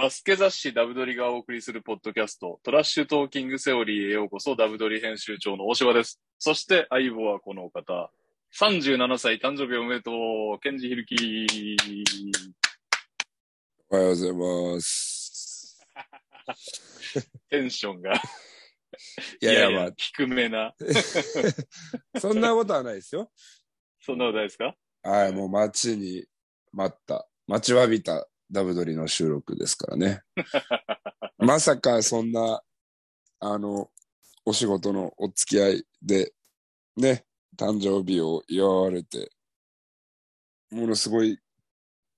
バスケ雑誌ダブドリがお送りするポッドキャスト、トラッシュトーキングセオリーへようこそ、ダブドリ編集長の大柴です。そして相棒はこのお方、37歳誕生日おめでとう、ケンジヒルキおはようございます。テンションが、いやいや、ま低めな。あ、そんなことはないですよ。そんなことないですか？はい、もう待ちに待った、待ちわびたダブドリの収録ですからね。まさかそんな、あの、お仕事のお付き合いで、ね、誕生日を祝われて、ものすごい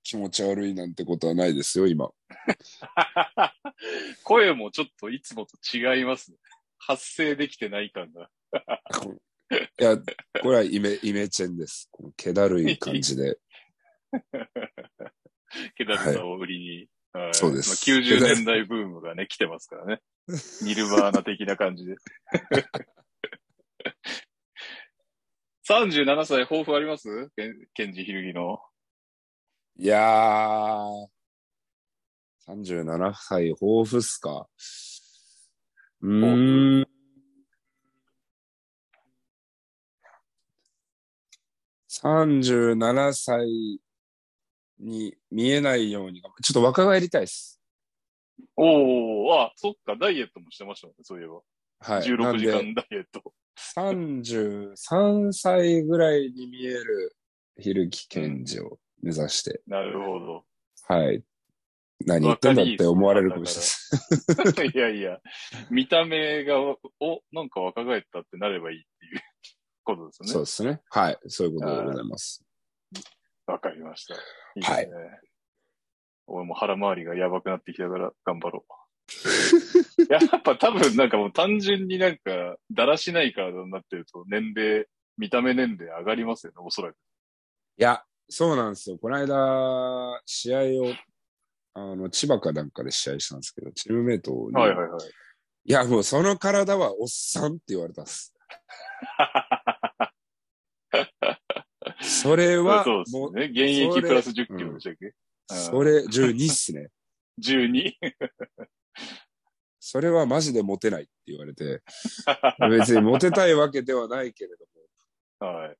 気持ち悪いなんてことはないですよ、今。声もちょっといつもと違いますね。発声できてない感が。いや、これはイメ、イメチェンです。この気だるい感じで。ケダルさんを売りに。はいそうですまあ90年代ブームがね、来てますからね。ニルバーナ的な感じで。37歳、抱負あります？ケンケンジヒルギの。いやー、37歳、抱負っすか。うーん。37歳に見えないように、ちょっと若返りたいです。おー、あ、そっか、ダイエットもしてましたもんね、そういえば。はい。16時間ダイエット。33歳ぐらいに見える、ひるき健治を目指して、なるほど。はい。何言ってんだって思われるかもしれない。いやいや、見た目が、お、なんか若返ったってなればいいっていうことですね。そうですね。はい。そういうことでございます。わかりました。いいですね。俺も腹回りがやばくなってきたから頑張ろう。やっぱ多分なんかもう単純になんかだらしないカードになってると年齢、見た目年齢上がりますよね、おそらく。いや、そうなんですよ。この間、試合を、あの、千葉かなんかで試合したんですけど、チームメイトに、はいはいはい。いや、もうその体はおっさんって言われたっす。それは、そうですもう、ね。現役プラス10キロでしたっけ、それ12っすね。?12? それはマジでモテないって言われて、別にモテたいわけではないけれど はい。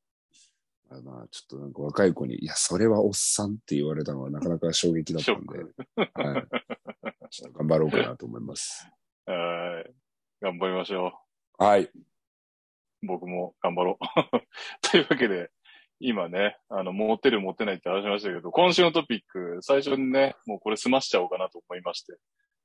も、まあ、ちょっとなんか若い子に、いや、それはおっさんって言われたのはなかなか衝撃だったんで。はい、ちょっと頑張ろうかなと思います。はい。頑張りましょはい。う。僕も頑張ろう。というわけで、今ね、あの、モテるモテないって話しましたけど、今週のトピック、最初にね、もうこれ済ましちゃおうかなと思いまして。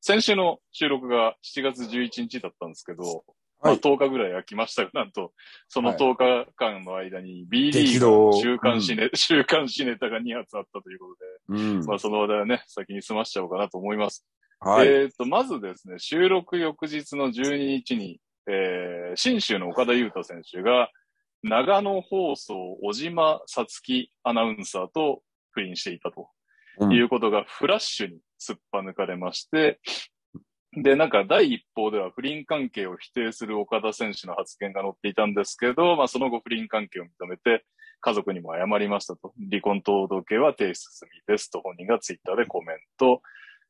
先週の収録が7月11日だったんですけど、まあはい10日ぐらい空きましたが、なんと、そのはい10日間の間に B リー激グ週刊誌ネ、週刊誌ネタが2発あったということで、うん。まあその話題はね、先に済ましちゃおうかなと思います。はい。えっ、と、まずですね、収録翌日の12日に、えー、新州の岡田優太選手が、長野放送、小島さつきアナウンサーと不倫していたとうんいうことがフラッシュにすっぱ抜かれまして、で、なんか第一報では不倫関係を否定する岡田選手の発言が載っていたんですけど、まあその後不倫関係を認めて、家族にも謝りましたと。離婚届は提出済みですと本人がツイッターでコメント。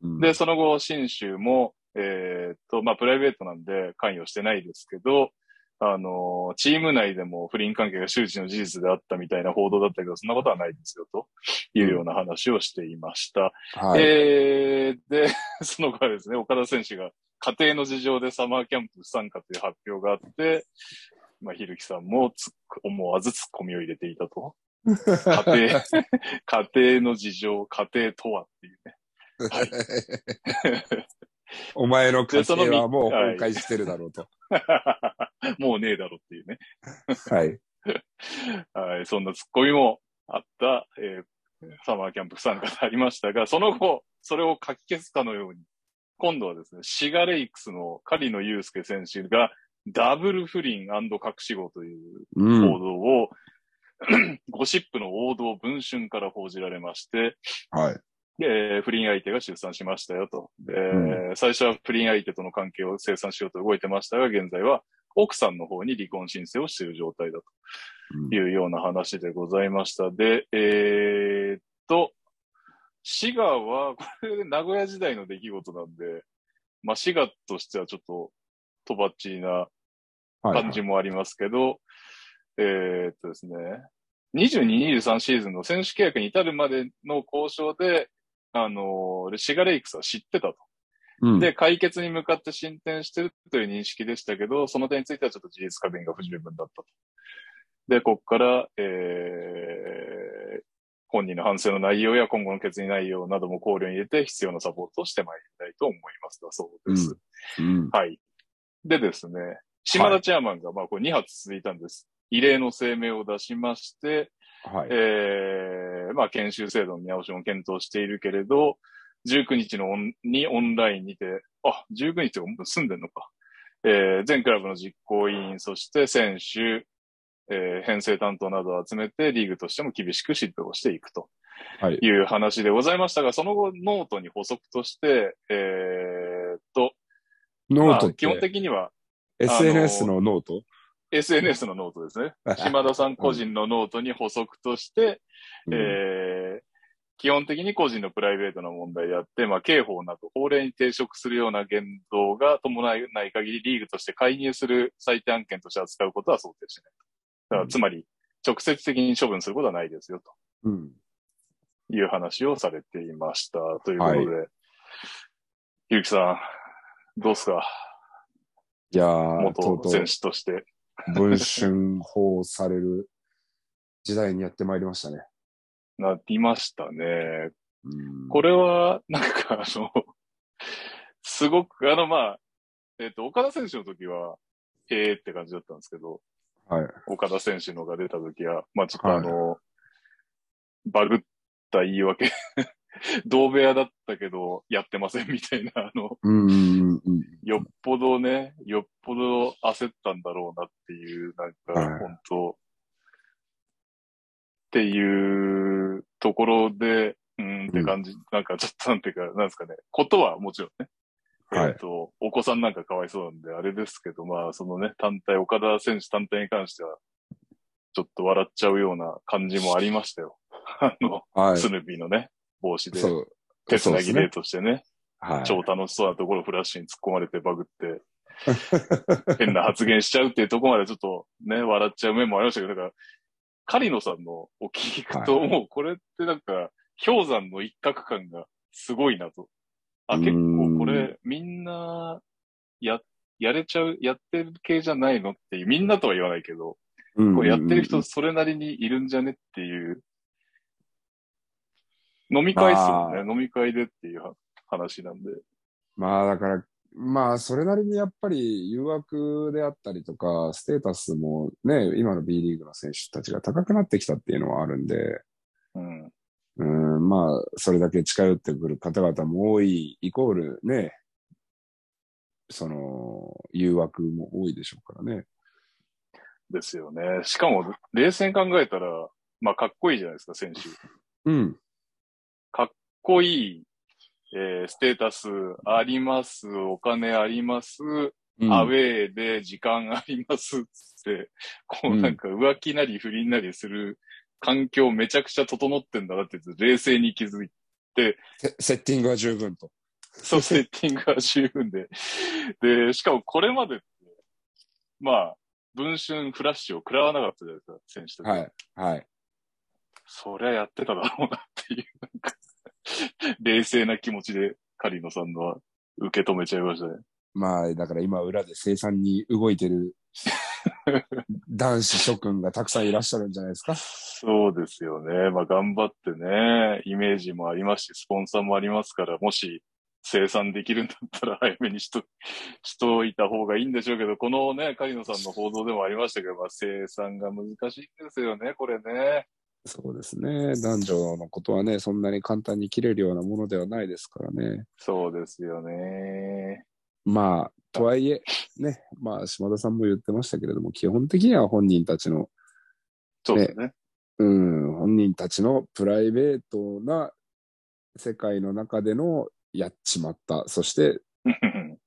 うんで、その後、新州も、えーっと、まあ、プライベートなんで関与してないですけど、あのーチーム内でも不倫関係が周知の事実であったみたいな報道だったけど、そんなことはないですよ、というような話をしていました。はい。えー、で、その後はですね、岡田選手が家庭の事情でサマーキャンプ不参加という発表があって、まあ、ひるきさんも思わず突っ込みを入れていたと。家庭、家庭の事情、家庭とはっていうね。お前の家庭はもう崩壊してるだろうと。もうねえだろっていうね。はい。はい、そんなツッコミもあった、えーサマーキャンプ不参加でありましたが、その後、それを書き消すかのように、今度はですね、シガレイクスの狩野祐介選手がダブル不倫隠し子といううん。報道を、ゴシップの王道文春から報じられまして、はい。で、不倫相手が出産しましたよと。で、う最初は不倫相手との関係を清算しようと動いてましたが、現在は奥さんの方に離婚申請をしている状態だというような話でございました。で、えーっと、滋賀は、これ名古屋時代の出来事なんで、まあ滋賀としてはちょっと、とばっちりなはい感じもありますけど、えーっとですね、22、23シーズンの選手契約に至るまでの交渉で、あのー、シガレイクスは知ってたと。うん、で、解決に向かって進展してるという認識でしたけど、その点についてはちょっと事実確認が不十分だったと。で、ここから、えー、本人の反省の内容や今後の決議内容なども考慮に入れて必要なサポートをしてまいりたいと思いますだそうです。うん。はい。でですね、島田チェアマンが、まあこれ2発続いたんです。異例の声明を出しまして、はい。えー、まあ研修制度の見直しも検討しているけれど、19日のオンにオンラインにて、あ、19日がもう住んでんのか。えー、全クラブの実行委員、そして選手、えー、編成担当などを集めてリーグとしても厳しく指導をしていくとはい。いう話でございましたが、その後ノートに補足として、えーっと、ノートっまあ、基本て、的には SNS のノート？SNS のノートですね。島田さん個人のノートに補足として、うんえー基本的に個人のプライベートな問題であって、まあ、刑法など法令に抵触するような言動が伴わない限り、リーグとして介入する最低案件として扱うことは想定しない。だから、つまり、直接的に処分することはないですよ、うん。という話をされていました。ということで、ゆうきさん、どうすか？いや元選手として。う、文春法される時代にやってまいりましたね。なりましたね。うんこれは、なんか、あの、すごく、あの、まあ、えっ、と、岡田選手の時は、ええって感じだったんですけど、はい。岡田選手のが出た時は、まあ、ちょっとあの、バグった言い訳、同部屋だったけど、やってませんみたいな、あの、よっぽどね、よっぽど焦ったんだろうなっていう、なんか、はい。本当。っていうところで、うんって感じ、なんかちょっとなんていうか、なんですかね、ことはもちろんね、はい。えっ、と、お子さんなんかかわいそうなんで、あれですけど、まあ、そのね、単体、岡田選手単体に関しては、ちょっと笑っちゃうような感じもありましたよ。あの、はい。スヌーピーのね、帽子で、そう。手つなぎ例としてね、はい。超楽しそうなところをフラッシュに突っ込まれてバグって、変な発言しちゃうっていうところまでちょっとね、笑っちゃう面もありましたけど、だから、カリノさんのを聞くと、もうこれってなんか、氷山の一角感がすごいなと。あ、結ん構これ、みんな、や、やれちゃう、やってる系じゃないのっていう、みんなとは言わないけど、うんこれやってる人それなりにいるんじゃねっていう、飲み会っすよね。飲み会でっていう話なんで。まあだから、まあそれなりにやっぱり誘惑であったりとか、ステータスもね、今の B リーグの選手たちが高くなってきたっていうのはあるんで、うん。うん、まあそれだけ近寄ってくる方々も多い、イコールね、その誘惑も多いでしょうからね。ですよね。しかも、冷静に考えたら、まあ、かっこいいじゃないですか、選手。かっうん。こいい、えーステータスあります、お金あります、うんアウェーで時間ありますっつって、こうなんか浮気なり不倫なりする環境めちゃくちゃ整ってんだなって冷静に気づいて、セセッティングは十分と。そう、セッティングが十分で。で、しかもこれまでって、まあ、文春フラッシュを食らわなかったじゃないですか、選手たち。はい。はい。そりゃやってただろうなっていう、冷静な気持ちでカリノさんのは受け止めちゃいましたね。まあ、だから今裏で生産に動いてる 男子諸君がたくさんいらっしゃるんじゃないですか。そうですよね。まあ頑張ってね、イメージもありますし、スポンサーもありますから、もし生産できるんだったら早めにしと、しといた方がいいんでしょうけど、このね、カリノさんの報道でもありましたけど、まあ生産が難しいんですよね、これね。そうですね。男女のことはね、そんなに簡単に切れるようなものではないですからね。そうですよね。まあ、とはいえ、ね、まあ、島田さんも言ってましたけれども、基本的には本人たちの、そうですね。うん、本人たちのプライベートな世界の中でのやっちまった。そして、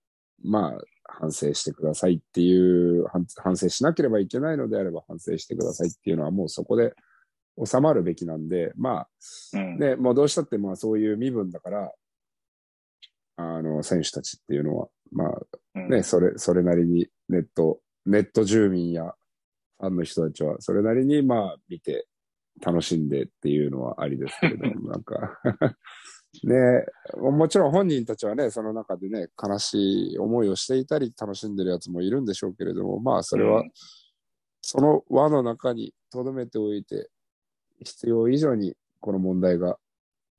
まあ、反省してくださいっていう、反反省しなければいけないのであれば反省してくださいっていうのはもうそこで収まるべきなんで、まあ、うん。ね、もうどうしたってまあそういう身分だから、あの、選手たちっていうのは、まあうん。ね、それ、それなりにネット、ネット住民やファンの人たちは、それなりにまあ見て楽しんでっていうのはありですけれども、なんか。ね、もちろん本人たちはね、その中でね、悲しい思いをしていたり楽しんでるやつもいるんでしょうけれども、まあそれはうん。その輪の中に留めておいて、必要以上にこの問題が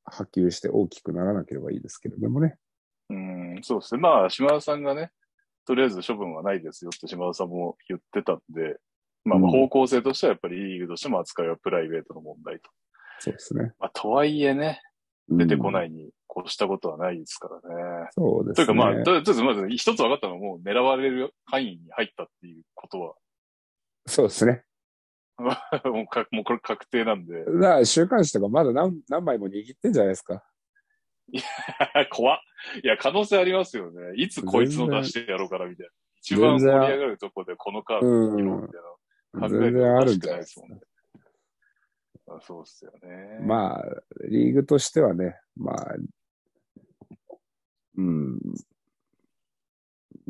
波及して大きくならなければいいですけれどもね。うん、そうですね。まあ、島田さんがね、とりあえず処分はないですよって島田さんも言ってたんで、まあ、方向性としてはやっぱりリーグとしても扱いはプライベートの問題と。そうですね。まあ、とはいえね、出てこい。ないに越したことはないですからね。そうですね。というかまあ、ととりあえずまず一つ分かったのはもう狙われる範囲に入ったっていうことは、そうですね。もうかもうこれ確定なんで、だから週刊誌とかまだ何何枚も握ってんじゃないですか。怖っ。いや、可能性ありますよね。いつこいつの出してやろうかなみたいな。一番盛り上がるとこでこのカードを切ろうみたいな。考えて全然あるんじゃないですかないですもん。ね。あそうっすよね。まあ、リーグとしてはね、まあ、うん。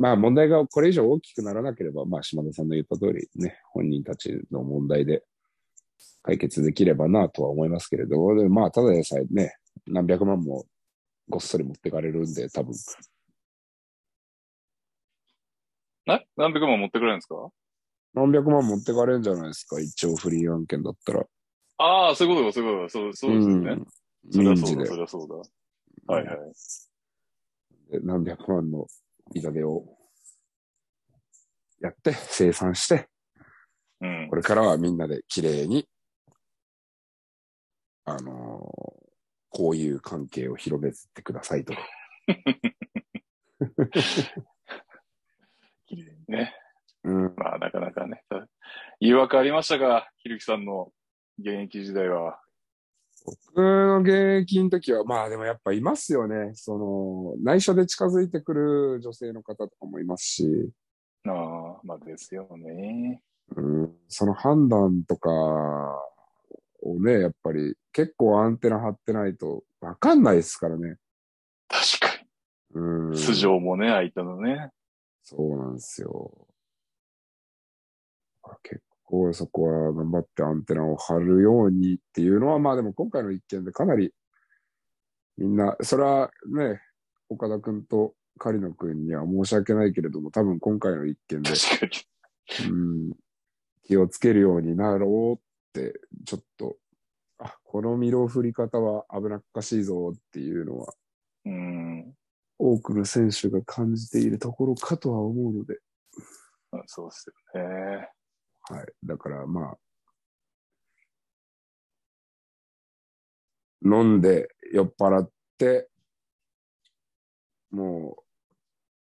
まあ問題がこれ以上大きくならなければ、まあ島田さんの言った通りね、本人たちの問題で解決できればなとは思いますけれども、でまあただでさえね、何百万もごっそり持ってかれるんで、多分。え？何百万持ってくれるんですか何百万持ってかれるんじゃないですか、一応フリー案件だったら。ああ、そういうことか、そういうことか。そう、そうですよね。そりゃそうだ、そりゃそうだ。はいはい。で何百万の痛手をやって、生産して、うんこ。れからはみんなで綺麗に、あのーこういう関係を広めてくださいと。綺麗にね。うん。まあ、なかなかね。誘惑ありましたかひるきさんの現役時代は。僕の現役の時は、まあでもやっぱいますよね。その、内緒で近づいてくる女性の方とかもいますし、ああ、まあですよね。うん、その判断とかをね、やっぱり結構アンテナ張ってないとわかんないですからね。確かうん。に。素性もね、相手のね。そうなんですよ。結構そこは頑張ってアンテナを張るようにっていうのは、まあでも今回の一件でかなりみんな、それはね、岡田くんと狩野くんには申し訳ないけれども、多分今回の一件で。うん、気をつけるようになろうって、ちょっと、あ、この身の振り方は危なっかしいぞっていうのは、うん。多くの選手が感じているところかとは思うので、まあそうですよね。はい。だからまあ、飲んで酔っ払って、も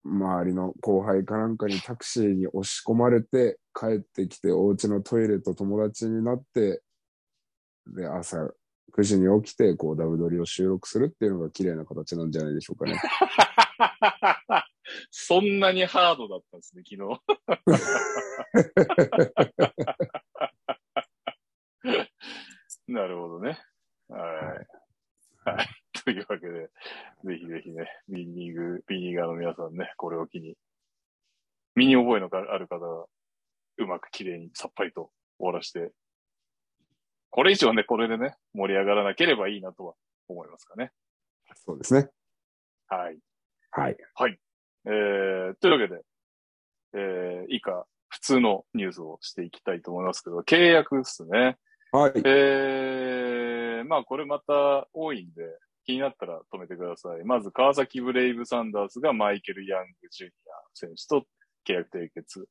う、周りの後輩かなんかにタクシーに押し込まれて、帰ってきてお家のトイレと友達になって、で、朝9時に起きて、こう、ダブドリを収録するっていうのが綺麗な形なんじゃないでしょうかね。そんなにハードだったんですね、昨日。なるほどね。はい。はい。というわけで、ぜひぜひね、B リーグ、B リーガーの皆さんね、これを機に、身に覚えのある方は、うまく綺麗にさっぱりと終わらして、これ以上ね、これでね、盛り上がらなければいいなとは思いますかね。そうですね。はい。はい。えー、というわけで、えー、以下、普通のニュースをしていきたいと思いますけど、契約ですね。はい。えー、まあこれまた多いんで、気になったら止めてください。まず、川崎ブレイブサンダースがマイケル・ヤング・ジュニア選手と契約締結。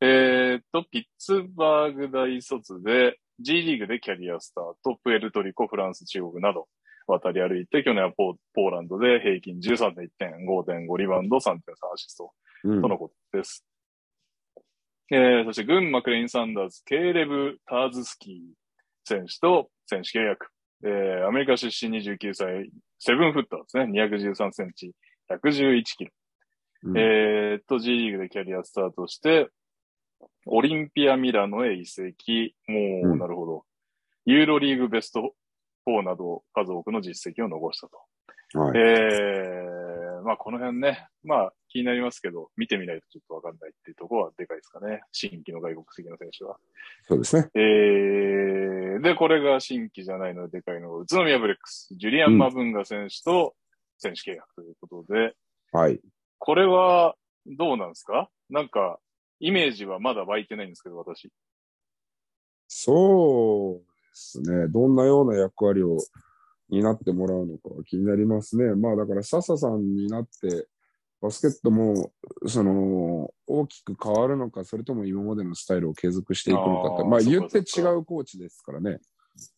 えー、と、ピッツバーグ大卒で、G リーグでキャリアスタート、プエルトリコ、フランス、中国など渡り歩いて、去年はポーポーランドで平均13.1点、5.5リバウンド、3.3アシスト。うんとのことです。えー、そして、群馬クレインサンダーズ、ケーレブ・ターズスキー選手と選手契約。えー、アメリカ出身29歳、セブンフッターですね。213センチ、111キロ。うんえーっと、G リーグでキャリアスタートして、オリンピア・ミラノへ移籍。もう、うんなるほど。ユーロリーグベスト4など数多くの実績を残したと。はい。えー、まあこの辺ね、まあ気になりますけど、見てみないとちょっとわかんないっていうところはでかいですかね。新規の外国籍の選手は。そうですね。えー、で、これが新規じゃないのででかいのが、宇都宮ブレックス、ジュリアン・マブンガ選手と選手契約ということで、はい。これはどうなんですか？なんか、イメージはまだ湧いてないんですけど、私。そうですね。どんなような役割を担ってもらうのかは気になりますね。まあだから、笹さんになって、バスケットも、その、大きく変わるのか、それとも今までのスタイルを継続していくのかって、あーまあ言って違うコーチですからね。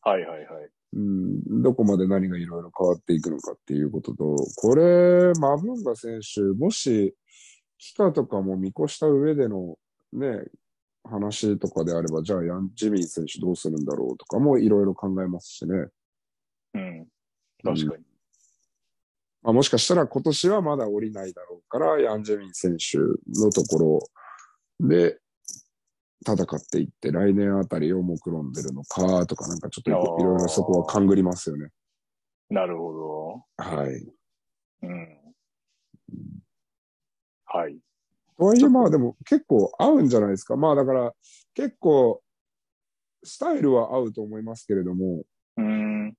はいはいはい。うん、どこまで何がいろいろ変わっていくのかっていうことと、これ、マブンガ選手、もし、期間とかも見越した上でのね、話とかであれば、じゃあヤン・ジミー選手どうするんだろうとかもいろいろ考えますしね。うん。確かに。まあ、もしかしたら今年はまだ降りないだろうから、ヤン・ジェミン選手のところで戦っていって、来年あたりを目論んでるのかとか、なんかちょっといろいろそこは勘ぐりますよね。なるほはい。ど。うん。はい。とはいえ、まあでも結構合うんじゃないですか。まあだから結構スタイルは合うと思いますけれども、うん。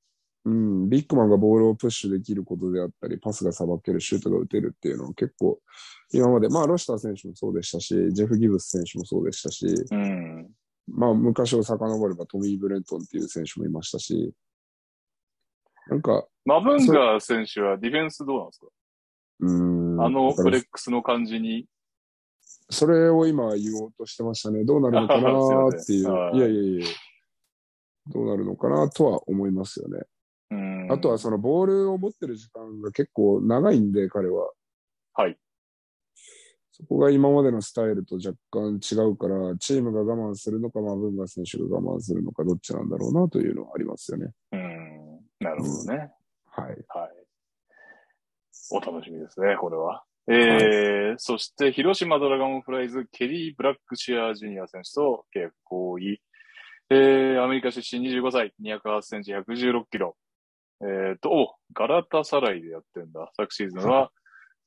うん、ビッグマンがボールをプッシュできることであったり、パスがさばける、シュートが打てるっていうのは結構今まで、まあロシター選手もそうでしたし、ジェフ・ギブス選手もそうでしたし、うん。まあ昔を遡ればトミー・ブレントンっていう選手もいましたし、なんか、マブンガー選手はディフェンスどうなんですか？うん、あのだからブレックスの感じに。それを今言おうとしてましたね。どうなるのかなー っていう。すいやいやいやどうなるのかなとは思いますよね。うん。あとはそのボールを持ってる時間が結構長いんで、彼は。はい。そこが今までのスタイルと若干違うから、チームが我慢するのか、マブンガ選手が我慢するのか、どっちなんだろうなというのはありますよね。うん。なるほどね。はい。はい。お楽しみですね、これは。えー、そして、広島ドラゴンフライズ、ケリー・ブラックシアージュニア選手と契約合意。えー、アメリカ出身25歳、208センチ、116キロ。えーと、お、ガラタサライでやってんだ。昨シーズンは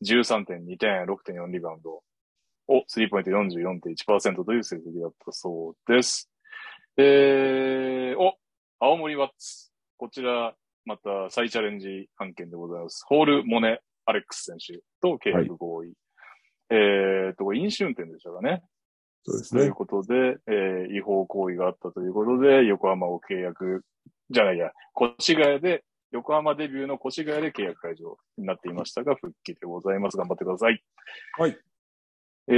13.2点、6.4リバウンド。お、スリーポイント44.1%という成績だったそうです。えー、お、青森ワッツ。こちら、また再チャレンジ案件でございます。ホール・モネ・アレックス選手と契約合意。えーと、飲酒運転でしたかね。そうですねという。ことで、えー違法行為があったということで、横浜を契約、じゃないや、越谷で、横浜デビューの越谷で契約解除になっていましたが、復帰でございます。頑張ってください。はい。え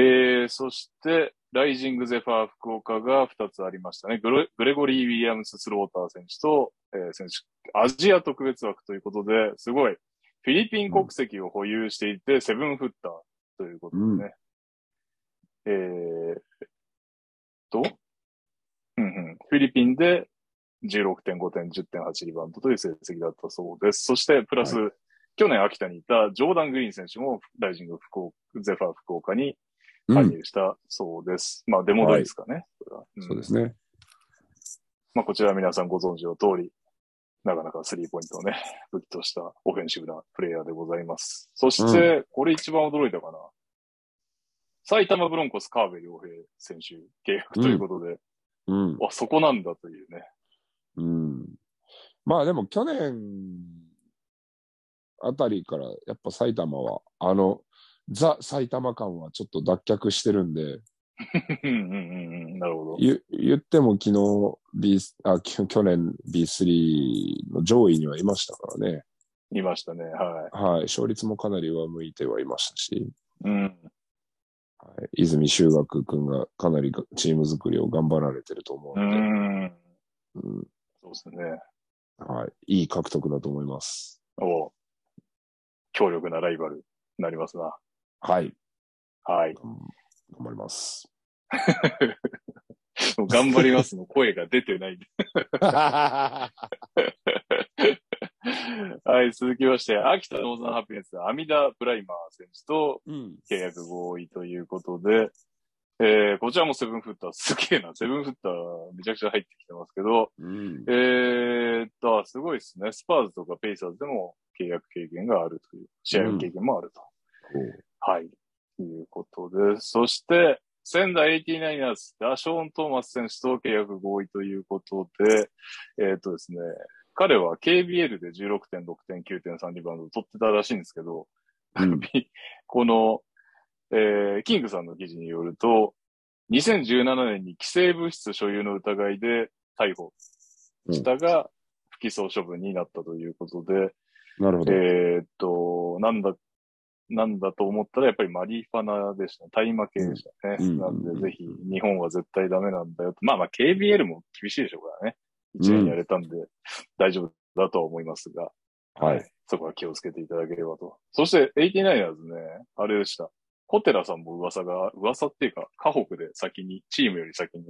ー、そして、ライジングゼファー福岡が2つありましたね。グレグレゴリー・ウィリアムス・スローター選手と、えー選手、アジア特別枠ということで、すごい、フィリピン国籍を保有していて、セブンフッターということでね。えー、と、うんうん、フィリピンで16.5点、10.8リバウンドという成績だったそうです。そして、プラス、去年秋田にいたジョーダン・グリーン選手もライジング福岡、ゼファー福岡に加うん。入したそうです。まあ、デモドイですかね。これはんそうですね。まあ、こちらは皆さんご存知の通り、なかなかスリーポイントをね、武器としたオフェンシブなプレイヤーでございます。そして、これ一番驚いたかな。埼玉ブロンコス川辺良平選手契約ということで、うん。あ、そこなんだというね。うん。まあでも去年あたりからやっぱ埼玉は、あの、ザ埼玉感はちょっと脱却してるんで、うんうんうんうん。なるほど。言言っても昨日 B、あ、き去年 B3 の上位にはいましたからね。いましたね。ははい。勝率もかなり上向いてはいましたし、い。うん。はい、泉修学君がかなりがチーム作りを頑張られてると思ううので、ん。うんそうですね。はい。いい獲得だと思います。お強力なライバルになりますな。はい。はい。頑張ります。頑張りますの声が出てない。はい、続きまして、秋田ノーザンハピネッツ、アミダ・プライマー選手とうん。契約合意ということで、えー、こちらもセブンフッター、すげえな、セブンフッターめちゃくちゃ入ってきてますけど、うん。えーっと、すごいですね。スパーズとかペイサーズでも契約経験があるという、試合経験もあると。はい。ということです。そして、仙台 89ers、ダショーン・トーマス選手と契約合意ということで、えーっとですね、彼は KBL で16点、6点、9点、3リバウンドを取ってたらしいんですけど、うん この、えーキングさんの記事によると、2017年に既成物質所有の疑いで逮捕したが、不起訴処分になったということで、なるほど。えーっと、なんだ、なんだと思ったらやっぱりマリファナでしたね。大麻系でしたね。うんなんうんでぜひ日本は絶対ダメなんだよと。まあまあ KBL も厳しいでしょうからね。一年やれたんで大丈夫だとは思いますが。はい。そこは気をつけていただければと。そして 89ers ね、あれでした。ホテラさんも噂が、噂っていうか、河北で先に、チームより先に、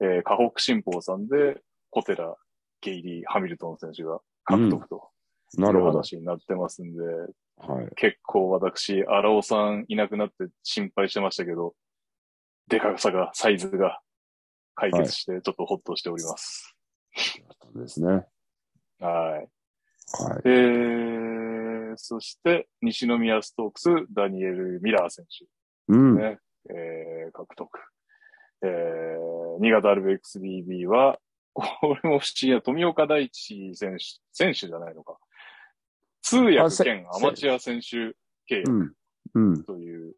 えー、河北新報さんで、ホテラ、ゲイリー、ハミルトン選手が獲得というなるほど。話になってますんで、はい。結構私、荒尾さんいなくなって心配してましたけど、でかさが、サイズが解決して、ちょっとホッとしております。ですね。はい。はい。えー、そして、西宮ストークス、ダニエル・ミラー選手、うん。ねえー、獲得。えー、新潟 RBXBB は、これも不思議な、富岡大地選手、選手じゃないのか。通訳兼アマチュア選手契約。という、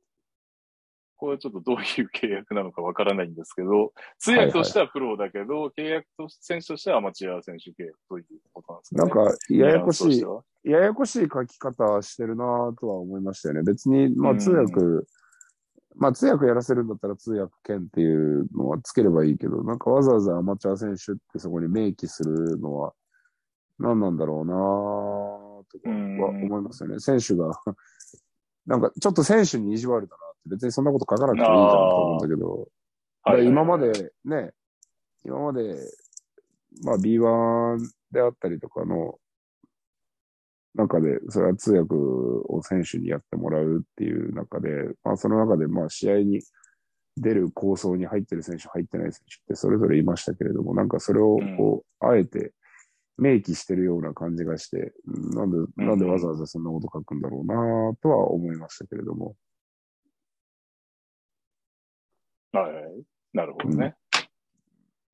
これはちょっとどういう契約なのかわからないんですけど、通訳としてはプロだけど、契約と選手としてはアマチュア選手契約ということなんですね。なんか、ややこしいややこしい書き方してるなとは思いましたよね。別に、まうん。あ通訳、まあ通訳やらせるんだったら通訳権っていうのはつければいいけど、なんかわざわざアマチュア選手ってそこに明記するのは何なんだろうなとかは思いますよね。選手が、なんかちょっと選手に意地悪だなって。別にそんなこと書かなくてもいいじゃんと思うんだけど、今までね、今まで、まあ B1 であったりとかの中で、それは通訳を選手にやってもらうっていう中で、まあその中でまあ試合に出る構想に入ってる選手、入ってない選手ってそれぞれいましたけれども、なんかそれをこう、あえて明記してるような感じがして、うんなんで、なんでわざわざそんなこと書くんだろうなとは思いましたけれども。はい。なるほどね。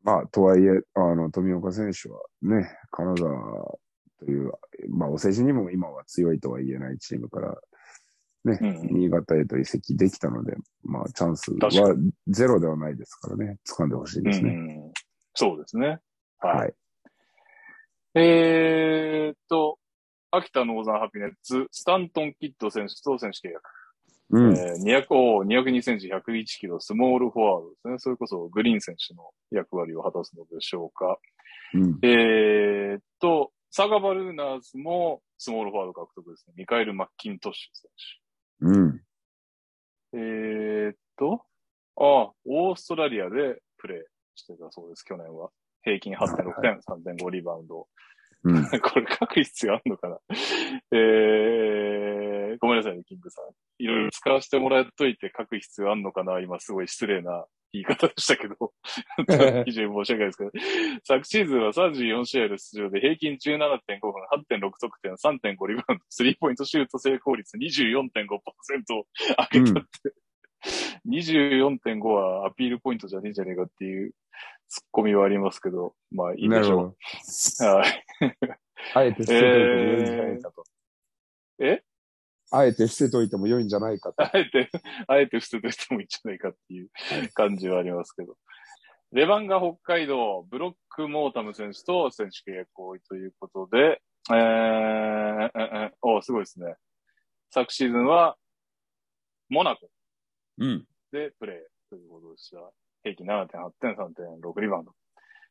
まあ、とはいえ、あの、富岡選手はね、金沢という、まあ、お世辞にも今は強いとは言えないチームから、ね、うん新潟へと移籍できたので、まあ、チャンスはゼロではないですからね、掴んでほしいですね。うん、そうですね。はい。はい。えーっと、秋田ノーザンハピネッツ、スタントン・キッド選手と選手契約。うん。えー、200お202センチ、101キロ、スモールフォワードですね。それこそグリーン選手の役割を果たすのでしょうか。うん。えーっと、サガバルーナーズもスモールフォワード獲得ですね。ミカエル・マッキントッシュ選うん。手。えーっと、ああ、オーストラリアでプレーしてたそうです、去年は。平均8.6点、3.5リバウンド。うん。これ書く必要あるのかな？えー、ごめんなさいね、キングさん。いろいろ使わせてもらっといて書く必要あるのかな？今すごい失礼な 言い方でしたけど。非常に申し訳ないですけど。昨シーズンは34試合で出場で平均17.5分、8.6得点、3.5リバウンド、スリーポイントシュート成功率24.5%を上げたって。24.5はアピールポイントじゃねえんじゃねえかっていうツッコミはありますけど、まあいいでしょ。う。はい。あえて捨てといても良いんじゃないかと。え？あえて捨てといても良いんじゃないかと。あえて、あえて捨てとしてもいいんじゃないかっていう感じはありますけど。レバンガ北海道、ブロックモータム選手と選手契約合意ということで、えー、えー、おすごいですね。昨シーズンは、モナコうん。でプレーということでした。平均7.8点、3.6リバウンド。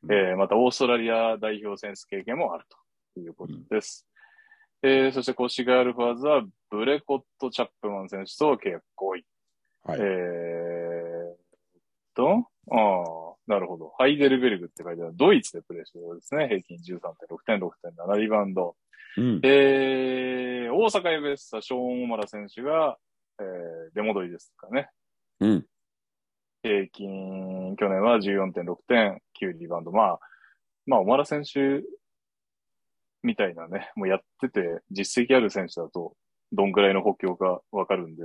うんえー、またオーストラリア代表選手経験もあるということです。えー、そしてコシガールファーズはブレコット・チャップマン選手と契約合意。はいえーっと、ああ、なるほど。ハイデルベルグって書いてある。ドイツでプレーしてるようですね。平均13.6点、6.7リバウンド。うん。えー、大阪エベッサ、ショーン・オマラ選手が、えー、出戻りですかね。うん。平均、去年は14.6点、9リバウンド。まあ、まあ、小原選手みたいなね、もうやってて実績ある選手だと、どんぐらいの補強かわかるんで、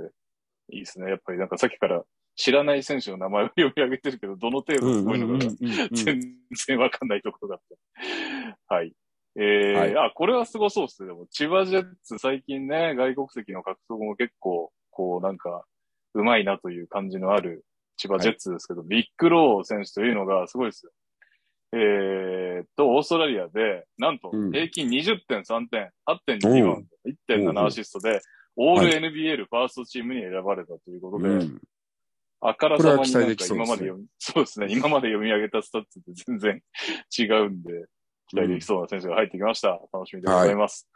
いいですね。やっぱりなんかさっきから知らない選手の名前を読み上げてるけど、どの程度すごいのかが全然わかんないところだった。はい。えー、はいあ、これはすごそうっすね。でも、千葉ジェッツ最近ね、外国籍の獲得も結構、こうなんか、うまいなという感じのある千葉ジェッツですけど、ビッグロー選手というのがすごいですよ。えーっと、オーストラリアで、なんとうん、平均20.3点、8.2リバウンド、1.7アシストで、オール NBL ファーストチームに選ばれたということで、うん。あからさまになんか今まで読み、そうですね、今まで読み上げたスタッツって全然違うんで、期待できそうな選手が入ってきました。楽しみでございます。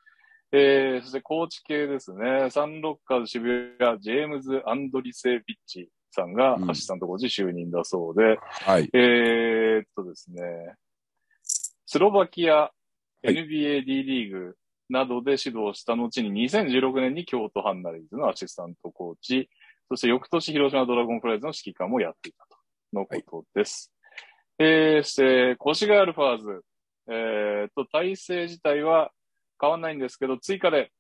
えー、そしてコーチ系ですね。サンロッカーズ渋谷、ジェームズ・アンドリセビッチさんがうんアシスタントコーチ就任だそうで、はい。えーっとですね、スロバキア、い NBA D リーグなどで指導した後に2016年に京都ハンナリーズのアシスタントコーチ、そして翌年広島ドラゴンフライズの指揮官もやっていたと、のことです。えー、そして、越谷アルファーズ、えーっと、体制自体は変わんないんですけど、追加で、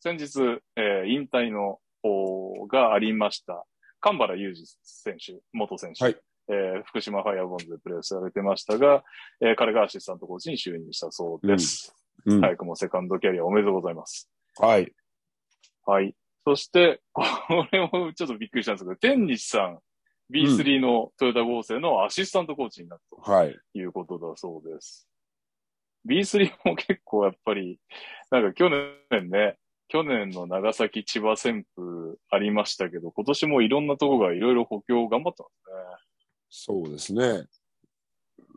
先日、えー引退の方がありました。神原裕二選手、元選手。はいえー福島ファイアーボンズでプレーされてましたが、えー彼がアシスタントコーチに就任したそうです。うん。早くもセカンドキャリアおめでとうございます。はい。はい。そして、これもちょっとびっくりしたんですけど、天西さん、B3 のトヨタ合成のアシスタントコーチになったとはい。いうことだそうです。B3 も結構やっぱり、なんか去年ね、去年の長崎千葉旋風ありましたけど、今年もいろんなとこがいろいろ補強頑張ってますね。そうですね。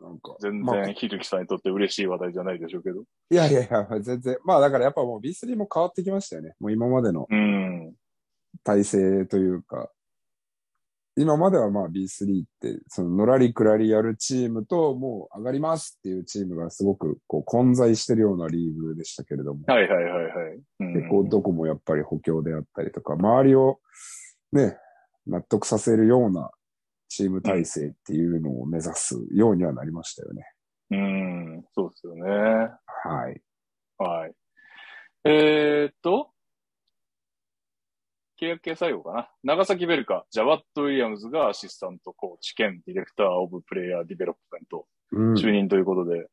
なんか。全まあ然、ひるきさんにとって嬉しい話題じゃないでしょうけど。いやいやいや、全然。まあだからやっぱもう B3 も変わってきましたよね。もう今までのうん。体制というか、今まではまあ B3 って、そののらりくらりやるチームと、もう上がりますっていうチームがすごくこう混在してるようなリーグでしたけれども、はいはいはいはい。うん結構どこもやっぱり補強であったりとか、周りをね、納得させるようなチーム体制っていうのを目指すようにはなりましたよね。うん、そうですよね。はい。はい。えー、っと、契約系最後かな。長崎ヴェルカ、ジャワット・ウィリアムズがアシスタントコーチ兼ディレクター・オブ・プレイヤー・ディベロップメントうん。就任ということで、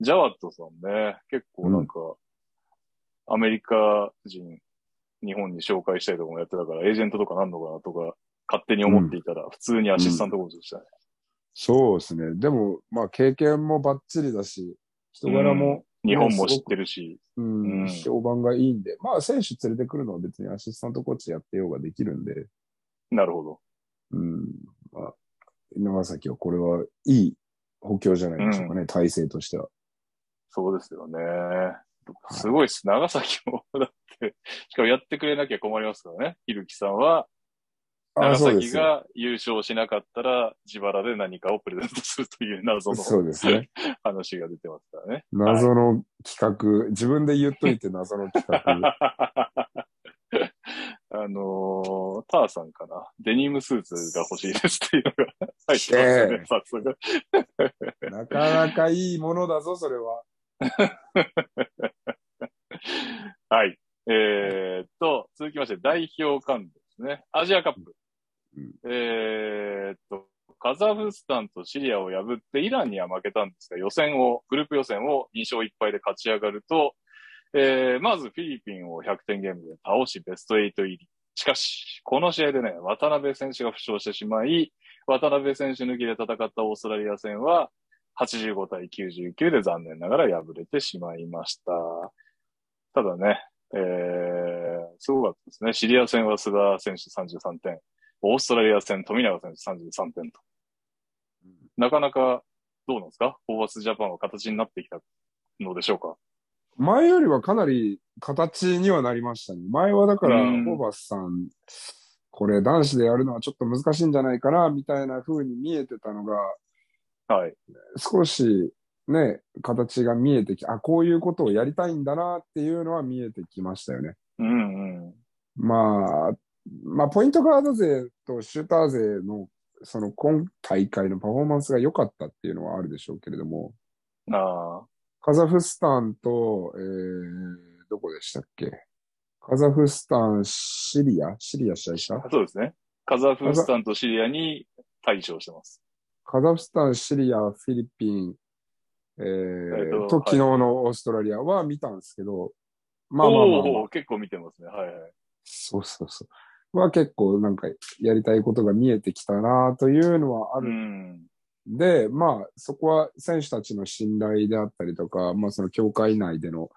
ジャワットさんね、結構なんか、アメリカ人、日本に紹介したりとかもやってたから、エージェントとかなんのかなとか、勝手に思っていたら、普通にアシスタントコーチでしたね。そうですね。でも、まあ経験もバッチリだし、人柄も、日本も知ってるし、うんうん評判がいいんで、まあ選手連れてくるのは別にアシスタントコーチやってようができるんで、なるほど。うん。まあ、長崎はこれはいい補強じゃないでしょうかね、体制としては。そうですよね。すごいです。長崎も、だって、しかもやってくれなきゃ困りますからね。ひるきさんは、長崎。が優勝しなかったら、自腹で何かをプレゼントするという謎のそうですね。話が出てますからね。謎の企画、自分で言っといて謎の企画。あのー、ターさんかな？デニムスーツが欲しいですっていうのが入ってますよね、早速。なかなかいいものだぞ、それは。はい。えーっと、続きまして、代表間ですね。アジアカップ。うんえーっと、カザフスタンとシリアを破ってイランには負けたんですが、予選を、グループ予選を2勝1敗で勝ち上がると、えー、まずフィリピンを100点ゲームで倒し、ベスト8入り。しかし、この試合でね、渡辺選手が負傷してしまい、渡辺選手抜きで戦ったオーストラリア戦は、85対99で残念ながら敗れてしまいました。ただね、えー、すごかったですね。シリア戦は須田選手33点、オーストラリア戦富永選手33点と。なかなか、どうなんですか？ホーバスジャパンは形になってきたのでしょうか？前よりはかなり形にはなりましたね。前はだから、うんホーバスさん、これ男子でやるのはちょっと難しいんじゃないかな、みたいな風に見えてたのが、はい。少しね、形が見えてき、あ、こういうことをやりたいんだなっていうのは見えてきましたよね。うんうん。まあ、まあ、ポイントガード勢とシューター勢のその今大会のパフォーマンスが良かったっていうのはあるでしょうけれども、ああ。カザフスタンと、えー、どこでしたっけ？カザフスタン、シリア？シリア試合した？そうですね。カザフスタンとシリアに対処してます。カザフスタン、シリア、フィリピン、ええー、っとと、昨日のオーストラリアは見たんですけど、まあまあまあ、まあおー結構見てますね。はいはい。そうそうそう。は結構なんかやりたいことが見えてきたなというのはあうるん。で、まあ、そこは選手たちの信頼であったりとか、まあ、その協会内での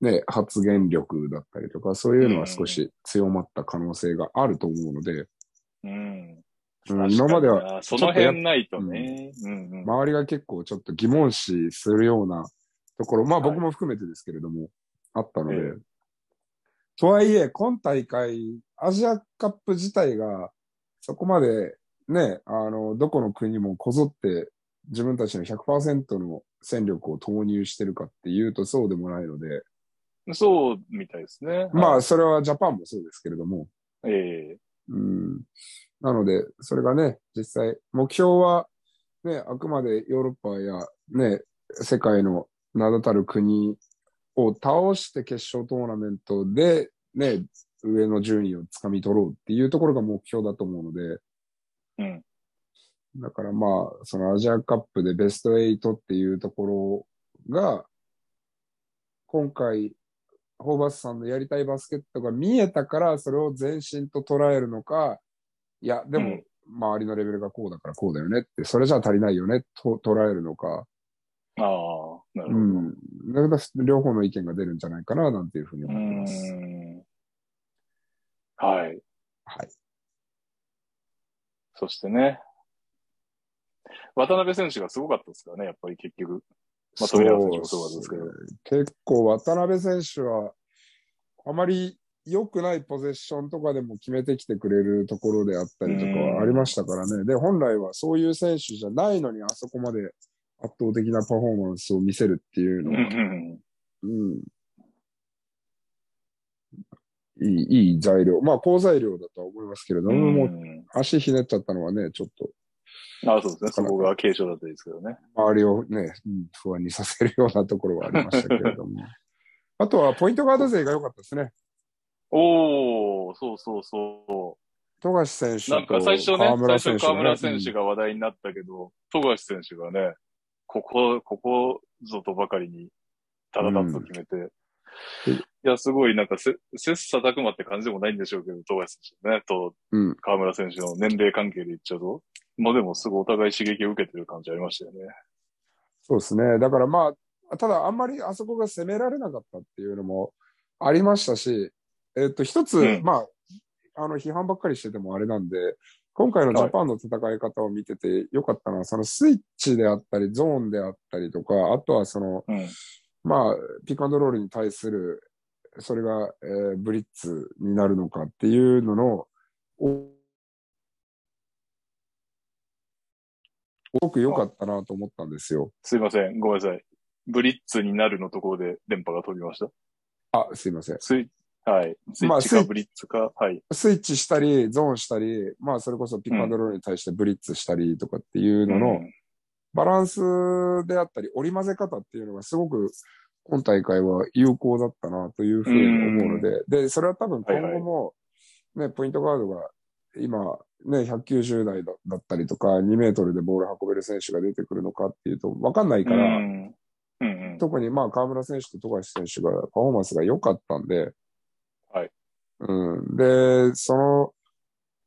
ね、発言力だったりとか、そういうのは少し強まった可能性があると思うので、うん。うん今まではその辺ないとね。うんうん。周りが結構ちょっと疑問視するようなところ、まあはい僕も含めてですけれども、あったので、ええとはいえ、今大会、アジアカップ自体が、そこまでね、あの、どこの国もこぞって自分たちの100%の戦力を投入してるかっていうとそうでもないので、そうみたいですね。まあ、はいそれはジャパンもそうですけれども、ええうん。なので、それがね、実際、目標は、ね、あくまでヨーロッパや、ね、世界の名だたる国を倒して決勝トーナメントで、ね、上の順位をつかみ取ろうっていうところが目標だと思うので、うん。だからまあ、そのアジアカップでベスト8っていうところが、今回、ホーバスさんのやりたいバスケットが見えたから、それを全身と捉えるのか、いや、でもうん、周りのレベルがこうだからこうだよねって、それじゃ足りないよねと捉えるのか、ああ、なるほど。うん。だから両方の意見が出るんじゃないかな、なんていうふうにう思ってます。ん。はい。はい。そしてね。渡辺選手がすごかったですからね、やっぱり結局。まあ富永選手もそうなんですけど結構渡辺選手は、あまり良くないポゼッションとかでも決めてきてくれるところであったりとかはありましたからね。で、本来はそういう選手じゃないのにあそこまで圧倒的なパフォーマンスを見せるっていううんうのは、ん。うん。いい、いい材料。まあ、好材料だとは思いますけれども、もううん足ひねっちゃったのはね、ちょっとあそうですね。そこが軽症だったですけどね。周りをね、うん不安にさせるようなところはありましたけれども。あとは、ポイントガード勢が良かったですね。おー、そうそうそ富樫選手う。なんとか最初ね、最初河村選手がが話題になったけど、富樫選手がね、ここ、ここぞとばかりに、ただだと決めて、うんいや、すごいなんかせ、切磋琢磨って感じでもないんでしょうけど、富樫選手ね、と。河村選手の年齢関係で言っちゃうと、まあでもすごいお互い刺激を受けてる感じありましたよね。そうですね。だからまあ、ただあんまりあそこが攻められなかったっていうのもありましたし、えっ、と、一つ、うんまあ、あの、批判ばっかりしててもあれなんで、今回のジャパンの戦い方を見ててよかったのは、そのスイッチであったり、ゾーンであったりとか、あとはその、うん。まあ、ピックアンドロールに対する、それが、えーブリッツになるのかっていうのの、おすごく良かったなと思ったんですよ。すいません。ごめんなさい。ブリッツになるのところで電波が飛びました。あ、すいません。スイはい。スイッチかブリッツか、はい。スイッチしたり、ゾーンしたり、まあ、それこそピックアンドロールに対してブリッツしたりとかっていうのの、うんバランスであったり、織り交ぜ方っていうのがすごく、今大会は有効だったなというふうに思うので、で、それは多分今後も、ね、ポイントガードが今、ね、190台だだったりとか、2メートルでボール運べる選手が出てくるのかっていうと、わかんないから、うんうんうん。特にまあ河村選手と富樫選手がパフォーマンスが良かったんで、はい。うん。で、その、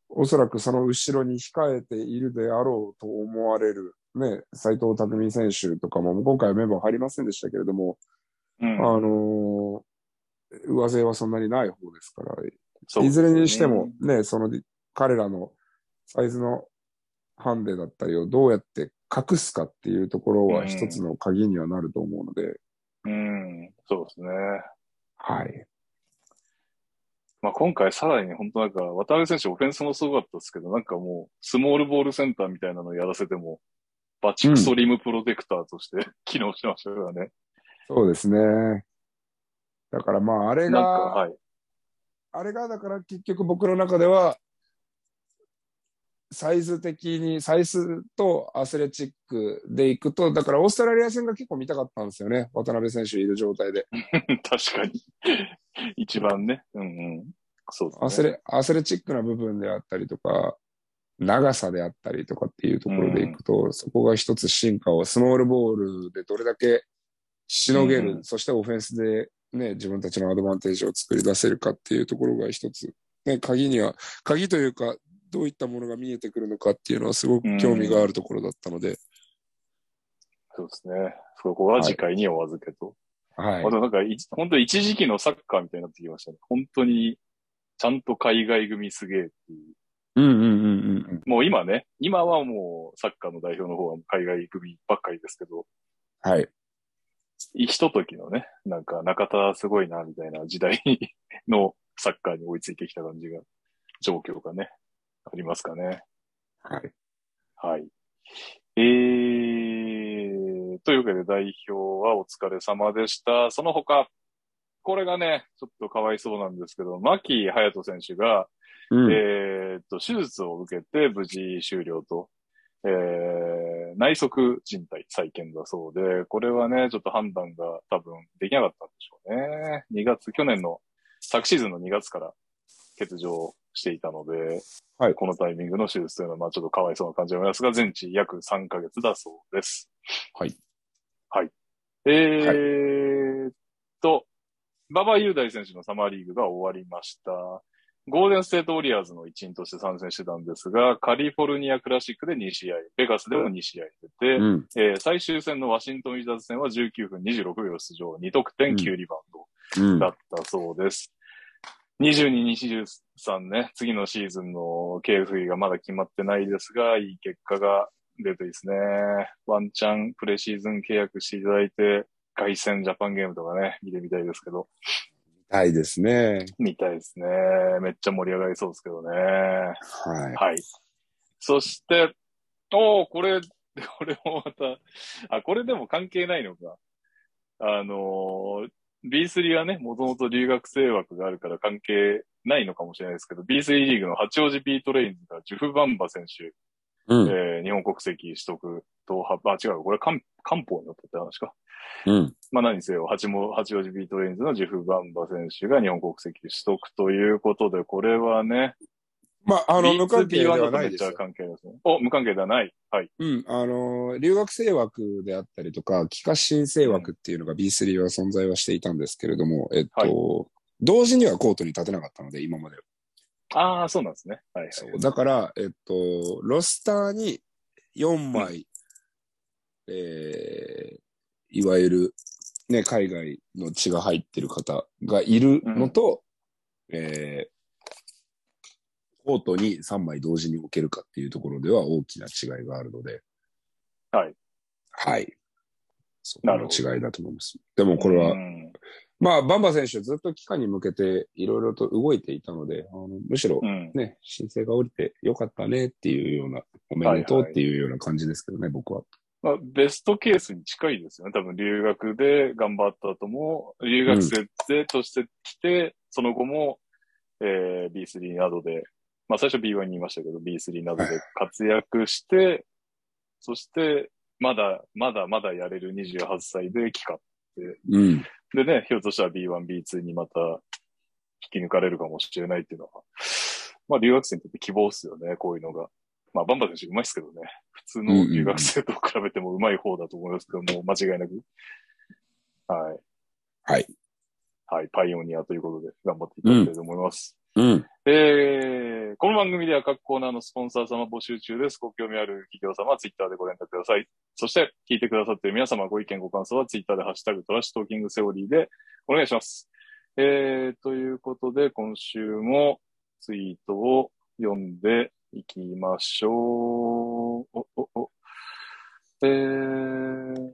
おそらくその後ろに控えているであろうと思われる、ね、斎藤匠選手とかも今回はメンバー入りませんでしたけれども、うんあのー上背はそんなにない方ですから、そういずれにしてもね、その彼らのサイズのハンデだったりをどうやって隠すかっていうところは一つの鍵にはなると思うので、うん、そうですね。はい。まあ今回さらに本当なんか、渡辺選手オフェンスもすごかったですけど、なんかもう、スモールボールセンターみたいなのをやらせても、バチクソリムプロテクターとして 機能してましたからね。そうですね。だからまあ、あれなんか、が、はい。あれがだから結局僕の中では、サイズ的に、サイズとアスレチックでいくと、だからオーストラリア戦が結構見たかったんですよね。渡辺選手いる状態で。確かに。一番ね。うんうん。そうですね。アスレ、アスレチックな部分であったりとか、長さであったりとかっていうところでいくと、そこが一つ進化を、スモールボールでどれだけしのげる、うんそしてオフェンスでね、自分たちのアドバンテージを作り出せるかっていうところが一つ、ね、鍵には、鍵というか、どういったものが見えてくるのかっていうのはすごく興味があるところだったので、そうですね。そこは次回にお預けと。はいあ。となんかい、本当一時期のサッカーみたいになってきましたね。本当に、ちゃんと海外組すげえっていう。うんうんうんうん。もう今ね、今はもうサッカーの代表の方は海外組ばっかりですけど、はい。ひと時のね、なんか中田すごいなみたいな時代のサッカーに追いついてきた感じが、状況がね、ありますかね。はい。はい。えー、というわけで代表はお疲れ様でした。その他、これがね、ちょっとかわいそうなんですけど、牧隼人選手が、うん。えーっと、手術を受けて無事終了と、えー、内側靭帯再建だそうで、これはね、ちょっと判断が多分できなかったんでしょうね。2月、去年の、昨シーズンの2月から欠場していたので、はいこのタイミングの手術というのは、まあちょっとかわいそうな感じがありますが、全治約3ヶ月だそうです。はい。はい。えーっと、馬場雄大選手のサマーリーグが終わりました。ゴールデンステートウォリアーズの一員として参戦してたんですが、カリフォルニアクラシックで2試合、ベガスでも2試合出て、うん。えー最終戦のワシントン・ウィザーズ戦は19分26秒出場、2得点9リバウンうんドだったそうです。22、23ね、次のシーズンの KFE がまだ決まってないですが、いい結果が出ていいですね。ワンチャンプレシーズン契約していただいて、凱旋ジャパンゲームとかね、見てみたいですけど、たいですね。見たいですね。めっちゃ盛り上がりそうですけどね。はい。はい。そして、おーこれ、これもまた、あ、これでも関係ないのか。あのー B3 はね、もともと留学生枠があるから関係ないのかもしれないですけど、B3 リーグの八王子ビートレインズがジュフバンバ選手、うん。えー日本国籍取得と、はあ、違う、これか官報に載ったって話か。うん。まあ何にせよ、八も八王子ビートレインズのジュフバンバ選手が日本国籍取得ということで、これはね、まあ、あの、無関係で B2B1 はないですよ。関係ですね。お、無関係ではない。はい。うん。あの、留学生枠であったりとか、帰化申請枠っていうのが B3 は存在はしていたんですけれども、えっと、はい同時にはコートに立てなかったので、今までは。ああ、そうなんですね。はい、はい。そう。だから、えっと、ロスターに4枚、えーいわゆる、ね、海外の血が入ってる方がいるのと、えーコートに3枚同時に置けるかっていうところでは大きな違いがあるので。はい。はい。そこの違いだと思います。でもこれは、うんまあ、バンバ選手ずっと期間に向けていろいろと動いていたので、あのむしろうん。ね、申請が降りてよかったねっていうような、おめでとうっていうような感じですけどね、僕は。まあ、ベストケースに近いですよね。多分留学で頑張った後も、留学生でとして来て、その後も、えー B3 などで、まあ最初 B1 にいましたけど、B3 などで活躍して、そして、まだ、まだまだやれる28歳で帰化。うん。でね、ひょっとしたら B1、B2 にまた引き抜かれるかもしれないっていうのは、まあ留学生にとって希望っすよね、こういうのが。まあバンバ選手うまいっすけどね。普通の留学生と比べてもうまい方だと思いますけども、間違いなく。はい。はい。はい。パイオニアということで頑張っていただきたいと思います。うん。えー、この番組では各コーナーのスポンサー様募集中です。ご興味ある企業様はツイッターでご連絡ください。そして、聞いてくださっている皆様ご意見ご感想はツイッターでハッシュタグトラッシュトーキングセオリーでお願いします。えー、ということで、今週もツイートを読んでいきましょう。お、お、お。えー、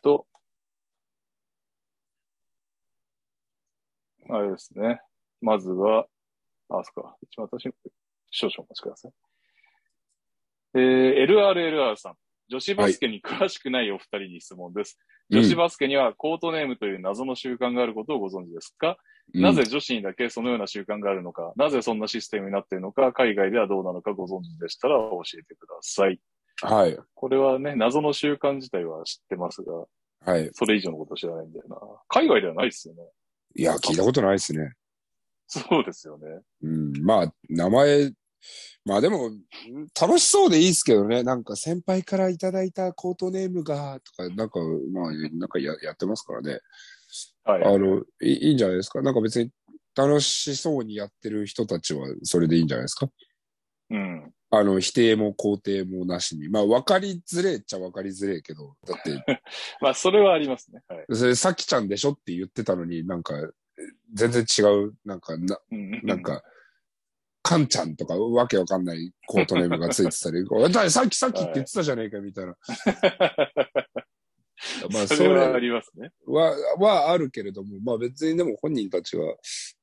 と、あれですね。まずは、あ、そっか。一番私、少々お待ちください。えー、LRLR さん。女子バスケに詳しくないお二人に質問です。うん女子バスケにはコートネームという謎の習慣があることをご存知ですか、なぜ女子にだけそのような習慣があるのか、なぜそんなシステムになっているのか、海外ではどうなのかご存知でしたら教えてください。はい。これはね、謎の習慣自体は知ってますが、はい。それ以上のこと知らないんだよな。海外ではないですよね。いや、聞いたことないですね。そうですよね。うん。まあ、名前、まあでも、楽しそうでいいですけどね。なんか先輩からいただいたコートネームが、とか、なんか、まあ、なんかややってますからね。はい。あのい、いいんじゃないですか？なんか別に楽しそうにやってる人たちはそれでいいんじゃないですか？うん。あの、否定も肯定もなしに。まあ、分かりづれっちゃ分かりづれえけど、だって、まあ、それはありますね。はい。それ、さきちゃんでしょって言ってたのに、なんか、全然違う、なんか、な、うんなん、か、カンちゃんとかわけわかんないコートネームがついてたり、ださっきさっきって言ってたじゃねえかみたいな。まあ、そそれはあれりますね。は、はあるけれども、まあ別にでも本人たちが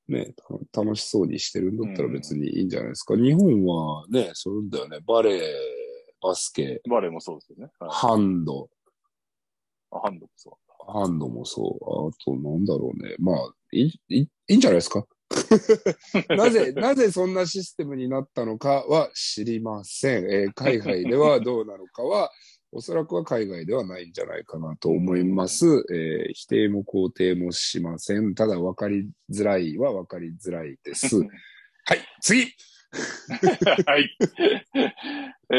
ね、た楽しそうにしてるんだったら別にいいんじゃないですか。日本はね、そうだよね。バレー、バスケ、バレーもそうですよね。はい、ハンド、あハンドもそハンドもそう。あと、なんだろうね。まあ、いい、いいんじゃないですか？なぜ、なぜそんなシステムになったのかは知りません。えー海外ではどうなのかは、おそらくは海外ではないんじゃないかなと思います。えー否定も肯定もしません。ただ分かりづらいは分かりづらいです。う。はい、次はい。え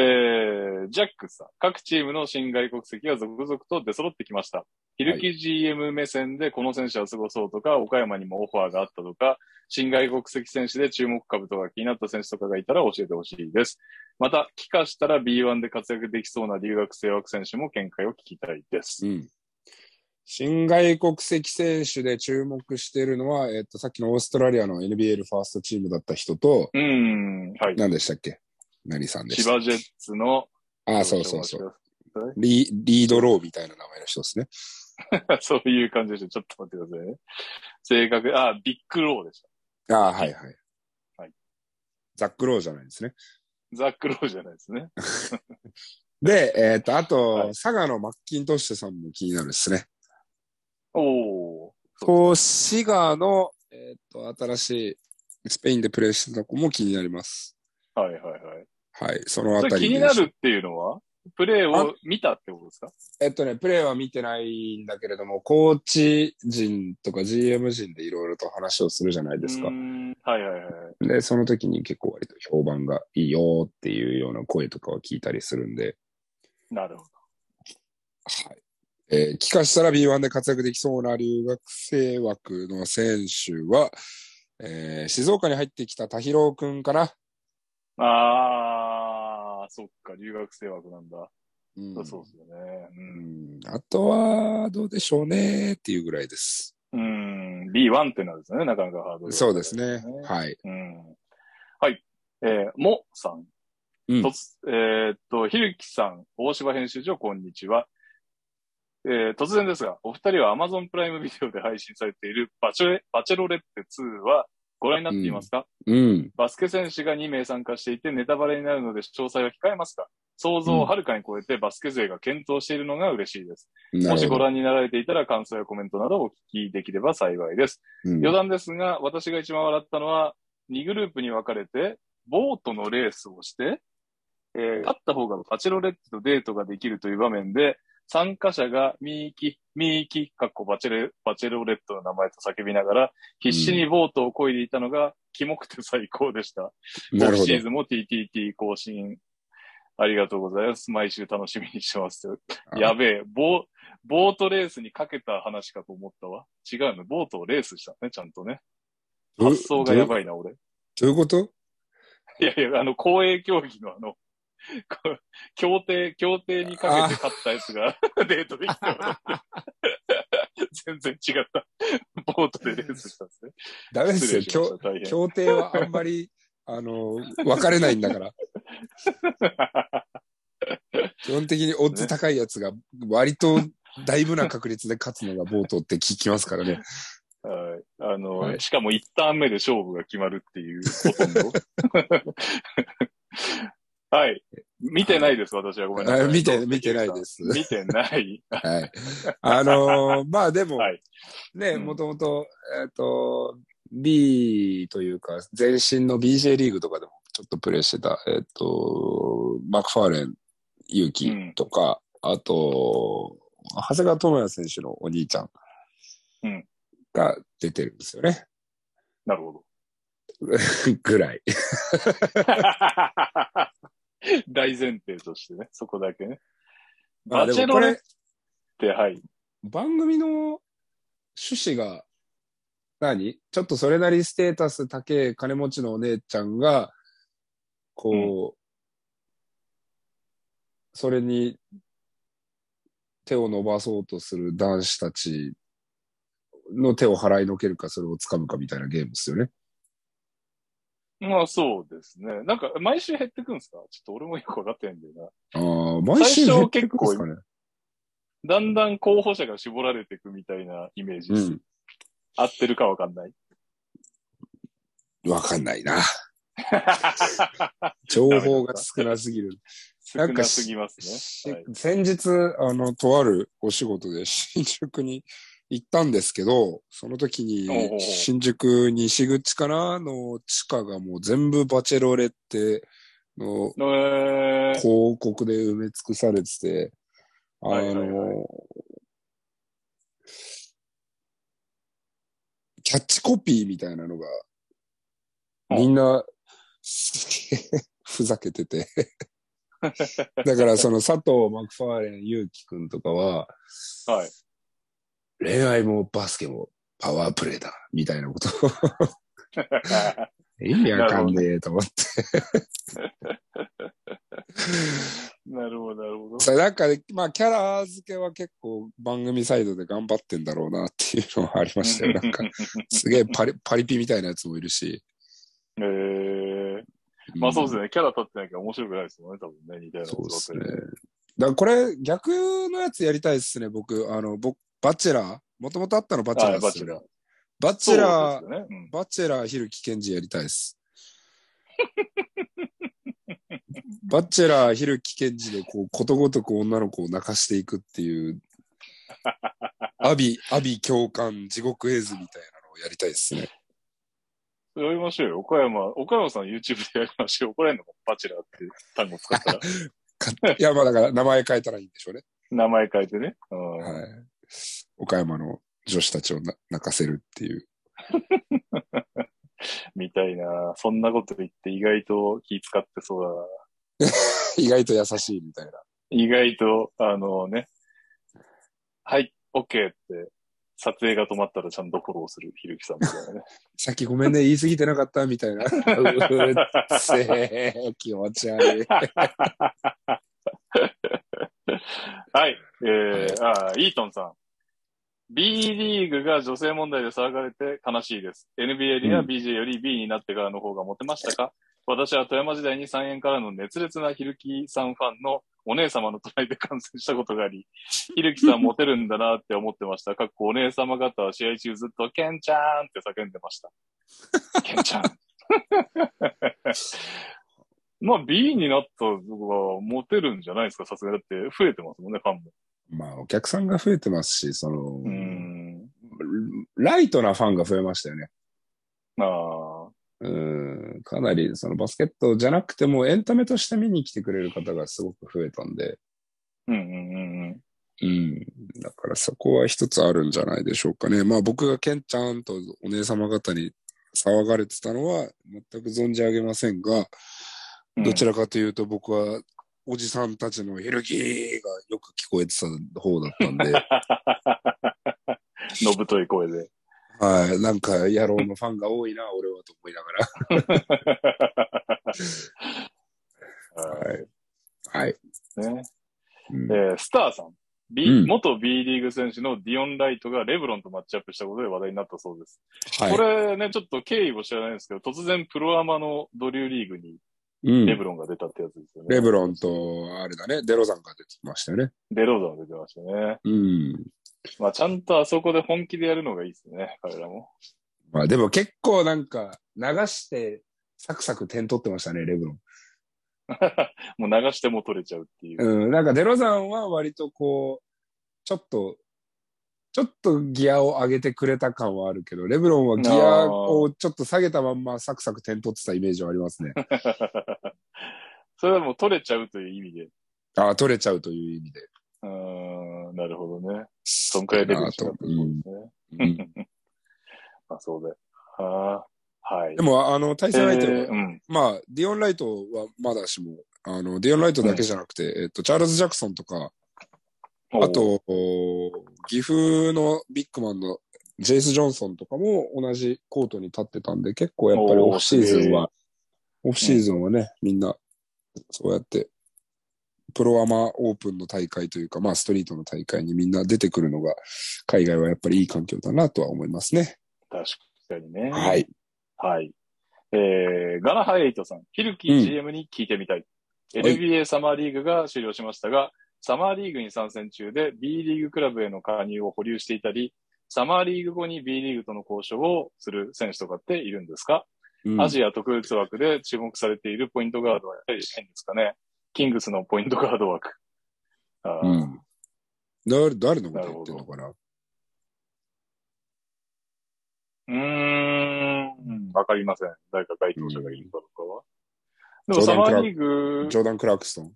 ー、ジャックさん。各チームの新外国籍が続々と出揃ってきました。ヒルキ GM 目線でこの選手は過ごそうとか、岡山にもオファーがあったとか、新外国籍選手で注目株とか気になった選手とかがいたら教えてほしいです。また、帰化したら B1 で活躍できそうな留学生枠選手も見解を聞きたいです。うん。新外国籍選手で注目しているのは、えっと、さっきのオーストラリアの NBL ファーストチームだった人と、うーん、はい。何でしたっけ？何さんでした千葉ジェッツの、ああ、そうそうそう。リリードローみたいな名前の人ですね。そういう感じでした。ちょっと待ってくださいね。正確、あ、ビッグローでしああ、はいはい。はいザックローじゃないですね。た。ザックローじゃないですね。で、えっ、と、あと、はい佐賀のマッキントッシュさんも気になるですね。おー。こう、滋賀の、えっ、と、新しいスペインでプレーしてた子も気になります。はいはいはい。はい、そのあたりでになるっていうのは？プレーを見たってことですか？えっとね、プレーは見てないんだけれども、コーチ陣とか GM 陣でいろいろと話をするじゃないですかはいはいはい。で、その時に結構割と評判がいいよっていうような声とかは聞いたりするんで、なるほはい。えー、帰化したら B1 で活躍できそうな留学生枠の選手は、えー静岡に入ってきた田広くんかな。ど。あー、そっか、留学生枠なんだ。うんそうですよね。うんあとは、どうでしょうねっていうぐらいです。うん。うん。B1 ってなるんですね、なかなかハードルがそうですね。はい。うん。はい。えー、もさん。うんえーっと、ひるきさん、大柴編集長、こんにちは。えー突然ですが、お二人は Amazon プライムビデオで配信されているバチェレバチェロレッテ2はご覧になっていますか、うん。バスケ選手が2名参加していてネタバレになるので詳細は控えますか？想像をはるかに超えてバスケ勢が検討しているのが嬉しいです。もし。ご覧になられていたら感想やコメントなどをお聞きできれば幸いです。うん余談ですが、私が一番笑ったのは、2グループに分かれて、ボートのレースをして、えー勝った方がバチェロレッテとデートができるという場面で、参加者がミーキ、ミーキ、かっこバチェレ、バチェロレットの名前と叫びながら、必死にボートを漕いでいたのが、キモくて最高でした。なるほど今シー。ズンも TTT 更新、ありがとうございます。毎週楽しみにしてます。やべえ、ボー、ボートレースにかけた話かと思ったわ。違うの、ボートをレースしたね、ちゃんとね。ど発想がやい。ばいな、俺。どういうこと？いやいや、あの、公営競技のあの、こ協定、協定にかけて勝ったやつがデートできたの 全然違った。ボートでレースしたんですね。ダメですよ。協協定はあんまり、あの、分かれないんだから。基本的にオッズ高いやつが割とだいぶな確率で勝つのがボートって聞きますからね。はい。あの、はいしかも一ターン目で勝負が決まるっていう、ほとんど。はい。見てないです、私は。ごめんなさい。あ見て見てないです見てない。はい。あのー まあでも、はい。ね、うんもともと、えっ、と、B というか、前身の BJ リーグとかでもちょっとプレーしてた、えっ、と、マクファーレン、勇気とか、あと、長谷川智也選手のお兄ちゃんうんが出てるんですよね。なるほど。ぐらい。大前提としてね、そこだけね。まあバチェロレって、はい。番組の趣旨が何、ちょっとそれなりステータス高い金持ちのお姉ちゃんが、こう、それに手を伸ばそうとする男子たちの手を払いのけるか、それを掴むかみたいなゲームですよね。まあそうですね。なんか、毎週減ってくんですか？ちょっと俺もよくわかってないんだよな。ああ、毎週減ってくんですかね。だんだん候補者が絞られていくみたいなイメージです。うん。合ってるかわかんない？わかんないな。情報が少なすぎる。少なすぎますね。はい、先日、あの、とあるお仕事で新宿に行ったんですけど、その時に新宿西口からの地下がもう全部バチェロレッテのえー、広告で埋め尽くされてて、あの、はいはいはいキャッチコピーみたいなのが、うんみんな、すげえふざけてて。だからその佐藤マクファーレン、ゆうきくんとかは、はい。恋愛もバスケもパワープレイだ、みたいなことを 意味わかんねえと思って。なるほど、なるほど。それなんか、まあキャラ付けは結構番組サイドで頑張ってんだろうなっていうのはありましたよ。なんか、すげえパリパリピみたいなやつもいるし。えー、まあそうですね。キャラ立ってなきゃ面白くないですもんね、多分ね。似たようなそうですね。だからこれ逆のやつやりたいですね、僕。あの、僕、バチェラー？もともとあったのバチェラーですバチェラー、そうですよね。うんバチェラー、ひるきけんじやりたいです。バチェラー、ひるきけんじで、こう、ことごとく女の子を泣かしていくっていう、阿ビ、阿ビ共感、地獄絵図みたいなのをやりたいですね。やりましょうよ。岡山、岡山さん YouTube でやりましょう。怒られるのかバチェラーって単語使ったら。かいや、まあだから名前変えたらいいんでしょうね。名前変えてね。うんはい。岡山の女子たちをな泣かせるっていう。みたいな。そんなこと言って意外と気使ってそうだな。意外と優しいみたいな。意外と、あのね、はい、OK って、撮影が止まったらちゃんとフォローするひるきさんみたいなね。さっきごめんね、言い過ぎてなかったみたいな。うっせえ、気持ち悪い。はい。えー、あーイートンさん。B リーグが女性問題で騒がれて悲しいです。NBA にはうん BJ より B になってからの方がモテましたか、私は富山時代に3円からの熱烈なひるきさんファンのお姉様の隣で観戦したことがあり、ひるきさんモテるんだなって思ってました。かっこお姉様方は試合中ずっとケンちゃーんって叫んでました。ケンちゃん。まあ B になったのはモテるんじゃないですかさすがにだって増えてますもんね、ファンも。まあ、お客さんが増えてますし、その、うーん。ライトなファンが増えましたよね。ああ。うん、かなり、そのバスケットじゃなくてもエンタメとして見に来てくれる方がすごく増えたんで、うんうんうんうん。うん。だからそこは一つあるんじゃないでしょうかね。まあ僕がケンちゃんとお姉様方に騒がれてたのは全く存じ上げませんが、うんどちらかというと僕はおじさんたちのひるきがよく聞こえてた方だったんで、のぶとい声で。はい。なんか野郎のファンが多いな、俺はと思いながら。はい。はい。ねうんえースターさん。B うん元 B リーグ選手のディオン・ライトがレブロンとマッチアップしたことで話題になったそうです。はい。これね、ちょっと経緯を知らないんですけど、突然プロアマのドリューリーグにうんレブロンが出たってやつですよね。レブロンと、あれだね、デロザンが出てましたよね。デローザンが出てましたね。うん。まあちゃんとあそこで本気でやるのがいいですね、彼らも。まあでも結構なんか流してサクサク点取ってましたね、レブロン。もう流しても取れちゃうっていう。うん、なんかデロザンは割とこう、ちょっと、ちょっとギアを上げてくれた感はあるけど、レブロンはギアをちょっと下げたまんまサクサク点取ってたイメージはありますね。それはもう取れちゃうという意味で。ああ、取れちゃうという意味で。うーん、なるほどね。そんくらいレベルと。うん まあ、そうで。はあ、はい。でも、あの、対戦相手は、えーうん。まあ、ディオン・ライトはまだしも、あの、ディオン・ライトだけじゃなくて、えっと、チャールズ・ジャクソンとか、あと、お岐阜のビッグマンのジェイス・ジョンソンとかも同じコートに立ってたんで、結構やっぱりオフシーズンは、オフシーズンはね、みんな、そうやって、プロアマオープンの大会というか、まあストリートの大会にみんな出てくるのが、海外はやっぱりいい環境だなとは思いますね。確かにね。はい。はい。えー、ガナハイエイトさん、ヒルキうん GM に聞いてみたい。い NBA サマーリーグが終了しましたが、サマーリーグに参戦中で B リーグクラブへの加入を保留していたり、サマーリーグ後に B リーグとの交渉をする選手とかっているんですか、うんアジア特別枠で注目されているポイントガードはやはりないんですかね？キングスのポイントガード枠。あーうん。誰、誰のこと言ってんのかな？うーん、わかりません。誰か該当者がいるかどうかは。でもジョーダンクラサマーリーグ、ジョーダン・クラークストン。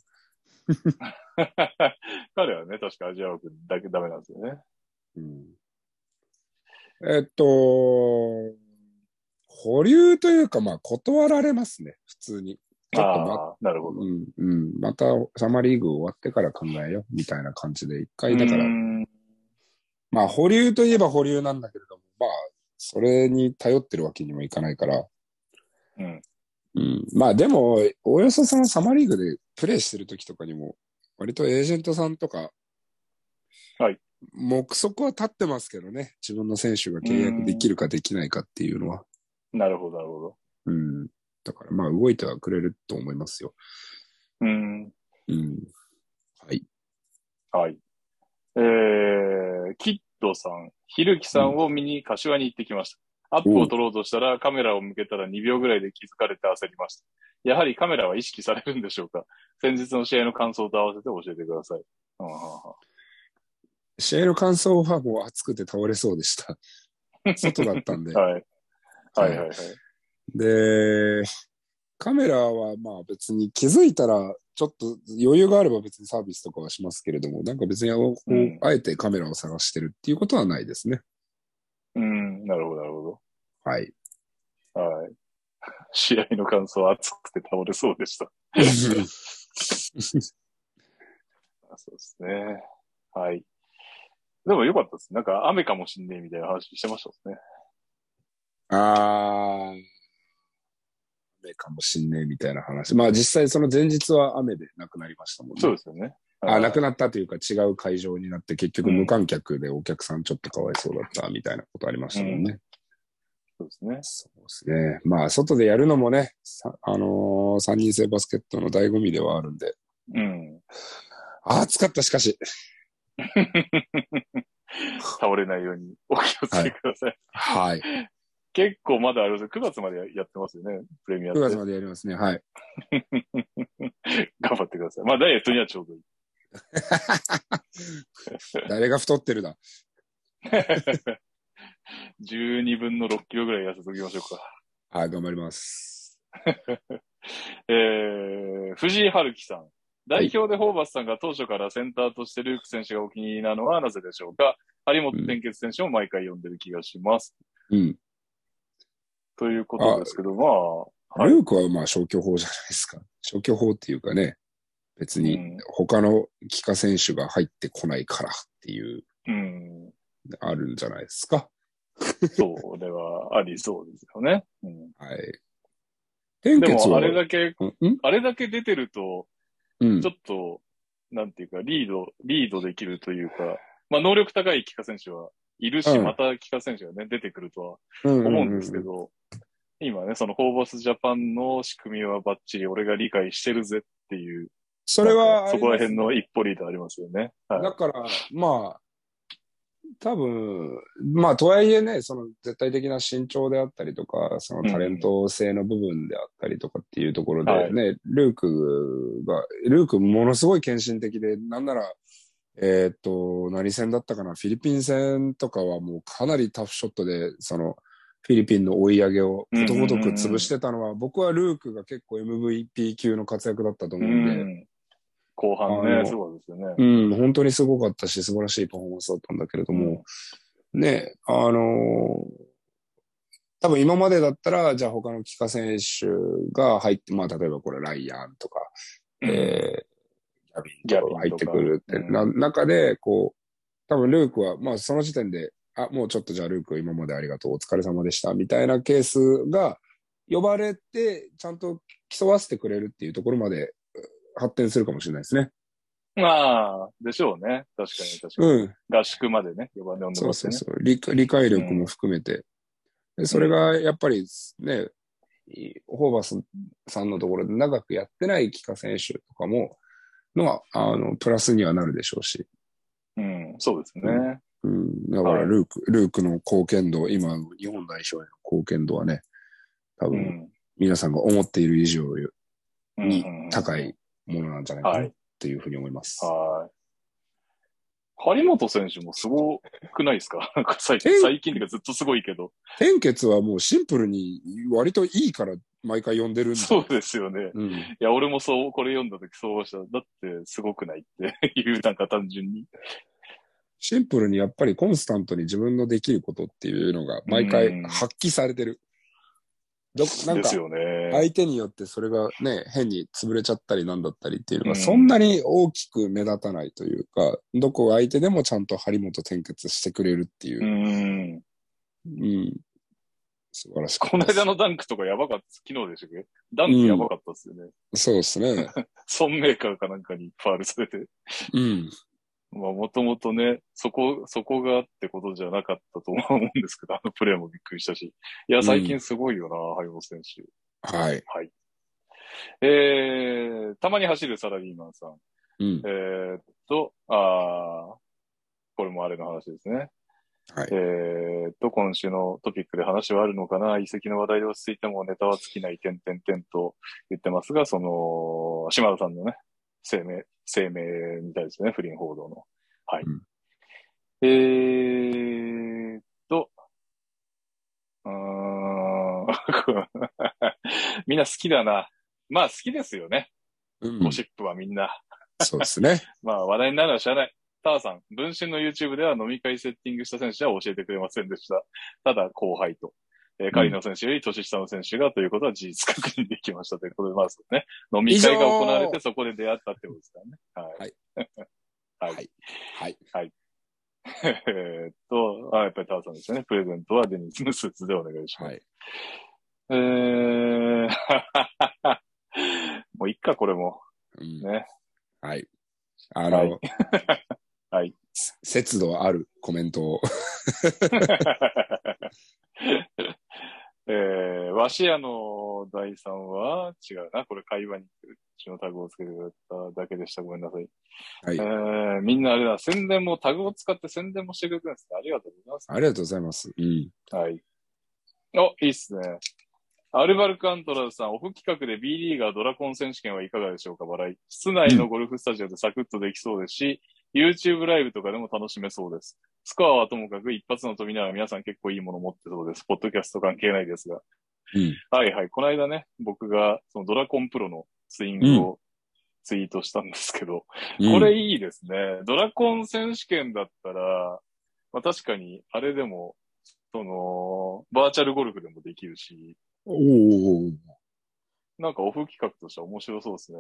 彼はね、確かアジア枠だけダメなんですよね。うんえっと、保留というか、まあ、断られますね、普通に。ちょっとま、ああ、なるほど。うん、うん、また、サマーリーグ終わってから考えよう、みたいな感じで、一回、だからまあ、保留といえば保留なんだけれども、まあ、それに頼ってるわけにもいかないから、うん。うん、まあ、でも、およそそのサマーリーグでプレイしてる時とかにも、割とエージェントさんとか、はい。目測は立ってますけどね。自分の選手が契約できるかできないかっていうのは。なるほど、なるほど。うん。だからまあ動いてはくれると思いますよ。うーん。うん。はい。はい。えー、キッドさん、ひるきさんを見に柏に行ってきました。アップを撮ろうとしたらカメラを向けたら2秒ぐらいで気づかれて焦りました。やはりカメラは意識されるんでしょうか？先日の試合の感想と合わせて教えてください。試合の感想はもう熱くて倒れそうでした。外だったんで。はい。はいはいはい。で、カメラはまあ別に気づいたら、ちょっと余裕があれば別にサービスとかはしますけれども、なんか別にこう、うんあえてカメラを探してるっていうことはないですね。うん、なるほど、なるほはい。ど。はい。試合の感想は熱くて倒れそうでした。あ そうですね。はい。でもよかったです。なんか雨かもしんねえみたいな話してましたね。あー、雨かもしんねえみたいな話。まあ実際その前日は雨で亡くなりましたもんね。そうですよね。あ、亡なくなったというか違う会場になって結局無観客でお客さんちょっとかわいそうだったみたいなことありましたもんね。そうですね。そうですね。まあ外でやるのもね、さあのー三人制バスケットの醍醐味ではあるんで。うん。あ暑かったしかし。倒れないようにお気をつけください。はい。結構まだあれです9月までやってますよね。プレミア9って。月までやりますね。はい。頑張ってください。まあダイエットにはちょうどいい。誰が太ってるだ。12分の6キロぐらい痩せときましょうか。はい、頑張ります。えー、藤井春樹さん。代表でホーバスさんが当初からセンターとしてルーク選手がお気に入りなのはなぜでしょうか？張本天傑選手も毎回呼んでる気がします。うん。ということですけど、まあ、はいルークはまあ消去法じゃないですか。消去法っていうかね、別にうん他の帰化選手が入ってこないからっていう、うん、あるんじゃないですか。それはありそうですよね。うん、はい。天でも、あれだけ、うん？あれだけ出てると、うんちょ。っと、なんていうか、リード、リードできるというか、まあ、能力高い帰化選手はいるし、うんまた帰化選手がね、出てくるとはうん思うんですけど、今ね、そのホーバスジャパンの仕組みはバッチリ俺が理解してるぜっていう、それはそこら辺の一歩リードありますよね。はい。だから、まあ、多分、まあ、とはいえね、その絶対的な身長であったりとか、そのタレント性の部分であったりとかっていうところでね、ルークが、ルークものすごい献身的で、なんなら、えっ、と、何戦だったかな、フィリピン戦とかはもうかなりタフショットで、その、フィリピンの追い上げをことごとく潰してたのは、僕はルークが結構 MVP 級の活躍だったと思うんで、うん後半ね、すごいですよね。うん、本当にすごかったし、素晴らしいパフォーマンスだったんだけれども、うん、ね、あのー、多分今までだったら、じゃあ他の帰化選手が入って、まあ例えばこれライアンとか、うん、えー、ギャビンとか入ってくるって、な、中で、こう、多分ルークは、まあその時点で、あ、もうちょっとじゃあルーク今までありがとう、お疲れ様でした、みたいなケースが呼ばれて、ちゃんと競わせてくれるっていうところまで発展するかもしれないですね。まあ、でしょうね。確かに確かに。うん。合宿までね、4番で呼んでますね。そうそうそう理。理解力も含めて。うん、それがやっぱりね、ホーバスさんのところで長くやってない帰化選手とかも、のは、あの、プラスにはなるでしょうし。うん、そうですね。うん、だからルーク、はい、ルークの貢献度、今の日本代表への貢献度はね、多分、皆さんが思っている以上に高いものなんじゃないかなっていうふうに思います。はい。張本選手もすごくないですか？最近、最近とかずっとすごいけど。天傑はもうシンプルに割といいから毎回読んでるんだ。そうですよね。うん、いや、俺もそう、これ読んだ時そうした。だってすごくないって いう、なんか単純に。シンプルにやっぱりコンスタントに自分のできることっていうのが毎回発揮されてる。どなんか、相手によってそれがね、変に潰れちゃったりなんだったりっていうのが、そんなに大きく目立たないというか、うん、どこ相手でもちゃんと張本転結してくれるっていう。うん。うん。素晴らしい。この間のダンクとかやばかった昨日でしたっけ？ダンクやばかったっすよね。うん、そうですね。ソンメーカーかなんかにファールされて。うん。まあ、もともとね、そこ、そこがってことじゃなかったと思うんですけど、あのプレーもびっくりしたし。いや、最近すごいよな、ハイボ選手。はい。はい。えー、たまに走るサラリーマンさん。うん、えー、っと、あこれもあれの話ですね。はい。えー、っと、今週のトピックで話はあるのかな遺跡の話題で落ち着いてもネタは尽きない、点々点と言ってますが、その、島田さんのね、声明、声明みたいですね、不倫報道の。はい。うん、えーっと、うー んみんな好きだな。まあ好きですよね。うん、ゴシップはみんな。そうですね。まあ話題になるのは知らない。ターさん、分身の YouTube では飲み会セッティングした選手は教えてくれませんでした。ただ後輩と。えー、カリの選手より年下の選手がということは事実確認できましたということで、まずね、飲み会が行われてそこで出会ったってことですからね。はい。はい。はい。はい。えっと、あ、やっぱりタワさんですよね。プレゼントはデニスのスーツでお願いします。はい。えー、もういっか、これも。うん、ね。はい。あの、はい。はい、節度あるコメントを。えー、和紙屋の第3は違うな。これ会話にうちのタグをつけてくれただけでした。ごめんなさい。はい。えー、みんなあれだ、宣伝もタグを使って宣伝もしてくれてるんですね。ありがとうございます。ありがとうございます。うん。はい。お、いいっすね。アルバルク・アントラズさん、オフ企画で B リーガードラコン選手権はいかがでしょうか、笑い。室内のゴルフスタジオでサクッとできそうですし、YouTube ライブとかでも楽しめそうです。スコアはともかく一発の飛びながら皆さん結構いいもの持ってそうです。ポッドキャスト関係ないですが。うん、はいはい。この間ね、僕がそのドラコンプロのスイングをツイートしたんですけど、うん、これいいですね。ドラコン選手権だったら、まあ確かにあれでも、その、バーチャルゴルフでもできるし、おお。なんかオフ企画としては面白そうですね。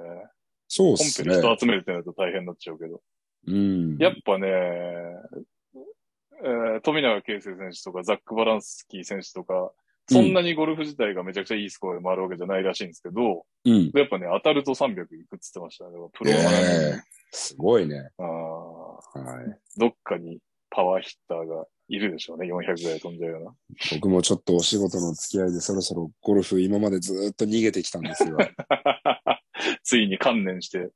そうっすね。コンペで人集めるってなると大変になっちゃうけど。うん。やっぱね、えー、富永啓生選手とかザック・バランスキー選手とか、そんなにゴルフ自体がめちゃくちゃいいスコアで回るわけじゃないらしいんですけど、うん、やっぱね、当たると300いくって言ってましたね。プロは、ね、えー、すごいね。あはい。どっかにパワーヒッターがいるでしょうね。400ぐらい飛んじゃうような。僕もちょっとお仕事の付き合いでそろそろゴルフ今までずっと逃げてきたんですよ。ついに観念して。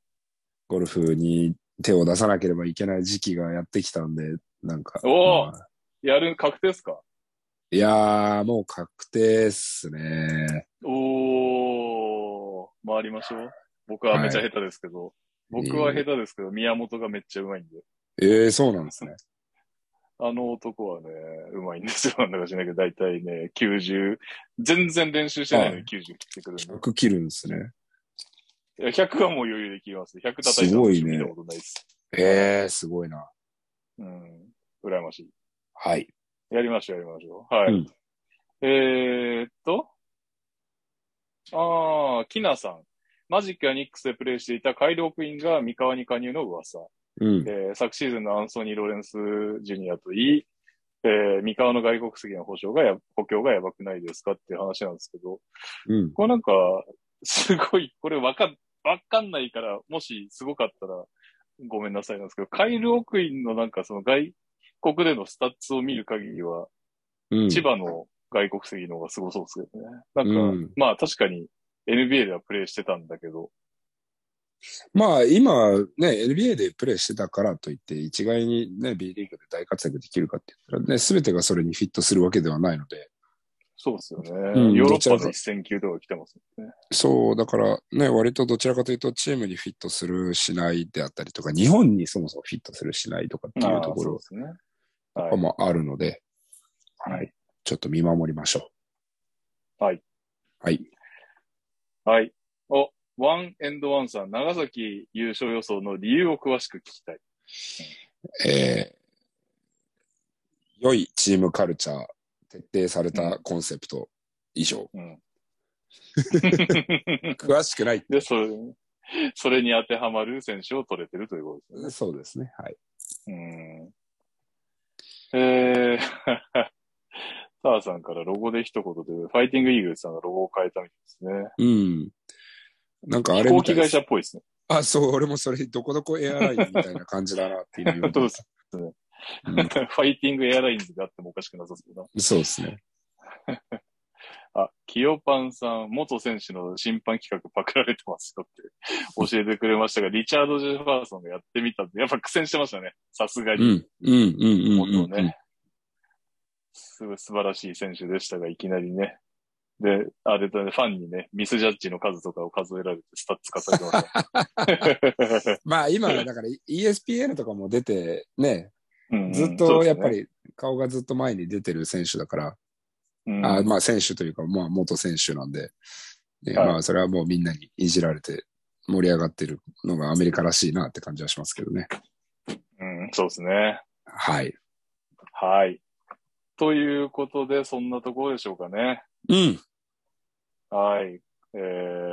ゴルフに手を出さなければいけない時期がやってきたんで、なんか。おーまあやる、確定ですか？いやー、もう確定っすね。おー、回りましょう。僕はめちゃ下手ですけど。僕は下手ですけど、宮本がめっちゃうまいんで。ええそうなんですね。あの男はね、うまいんですよ。なんだか知らないけど、だいたいね、90、全然練習してないのに90切ってくるんで。100切るんですね。いや100はもう余裕で切ります。100叩いたことないです。ええすごいな。うん。羨ましい。はい。やりましょう、やりましょう。はい。うんえー、っと？あー、キナさん。マジックやニックスでプレイしていたカイル・オクインが三河に加入の噂。うん。えー昨シーズンのアンソニー・ロレンス・ジュニアといい、えー三河の外国籍の保証がや、補強がやばくないですかっていう話なんですけど、うん。これなんか、すごい、これわかん、わかんないから、もしすごかったらごめんなさいなんですけど、カイル・オクインのなんかその外国でのスタッツを見る限りは、うん。千葉の外国籍の方がすごそうですけどね。なんか、うんまあ確かに NBA ではプレイしてたんだけど、まあ、今ね、NBA でプレーしてたからといって、一概にね、B リーグで大活躍できるかって言ったらね、すべてがそれにフィットするわけではないので、そうですよね。うんヨーロッパの一戦級とか来てますよね。そう、だからね、割とどちらかというと、チームにフィットするしないであったりとか、日本にそもそもフィットするしないとかっていうところ。とはい。かもあるので、はい。ちょっと見守りましょう。はい。はい。はい。お、ワンエンドワンさん、長崎優勝予想の理由を詳しく聞きたい。えー良いチームカルチャー、徹底されたコンセプト、以上。うん。詳しくない。で、それ、それに当てはまる選手を取れてるということですよね。そうですね。はい。うん。えー、ターさんからロゴで一言で、ファイティングイーグルスさんがロゴを変えたみたいですね。うん。なんかあ飛れみたいです行機会社っぽいですね。あ、そう、俺もそれ、どこどこエアラインみたいな感じだなっていう そうですね。うん ファイティングエアラインズがあってもおかしくなさそうだな。そうですね。あ、キヨパンさん、元選手の審判企画パクられてますよって教えてくれましたが、リチャード・ジェファーソンがやってみたんで、やっぱ苦戦してましたね。さすがに。うん、うん、うん、ね。すごい素晴らしい選手でしたが、いきなりね。で、あれだね、ファンにね、ミスジャッジの数とかを数えられてスタッツ化されてました。まあ今、だから ESPN とかも出て、ね、うんうんずっとやっぱ、り顔がずっと前に出てる選手だから、そうですねあまあ選手というか、まあ元選手なんで、ねはいまあそれはもうみんなにいじられて盛り上がってるのがアメリカらしいなって感じはしますけどね。うん、うんそうですね。はい。はい。ということで、そんなところでしょうかね。うん。はい。え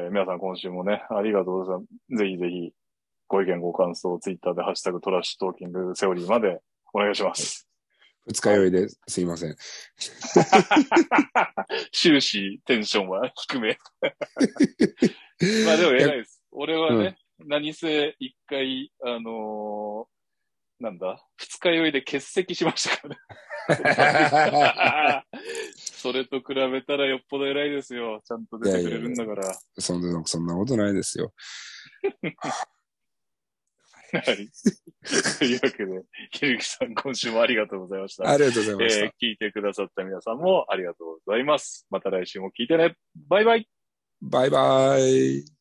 ー、皆さん今週もね、ありがとうございます。ぜひぜひ、ご意見ご感想、ツイッターでハッシュタグトラッシュトーキングセオリーまでお願いします。二日酔いですいません。終始テンションは低め。まあでも偉いです。俺はね、何せ一回、あのーなんだ、二日酔いで欠席しましたからね。それと比べたらよっぽど偉いですよ。ちゃんと出てくれるんだから。そんな、そんなことないですよ。はい。というわけで、ひるきさん、今週もありがとうございました。ありがとうございました。えー聞いてくださった皆さんもありがとうございます。また来週も聞いてね。バイバイ。バイバイ。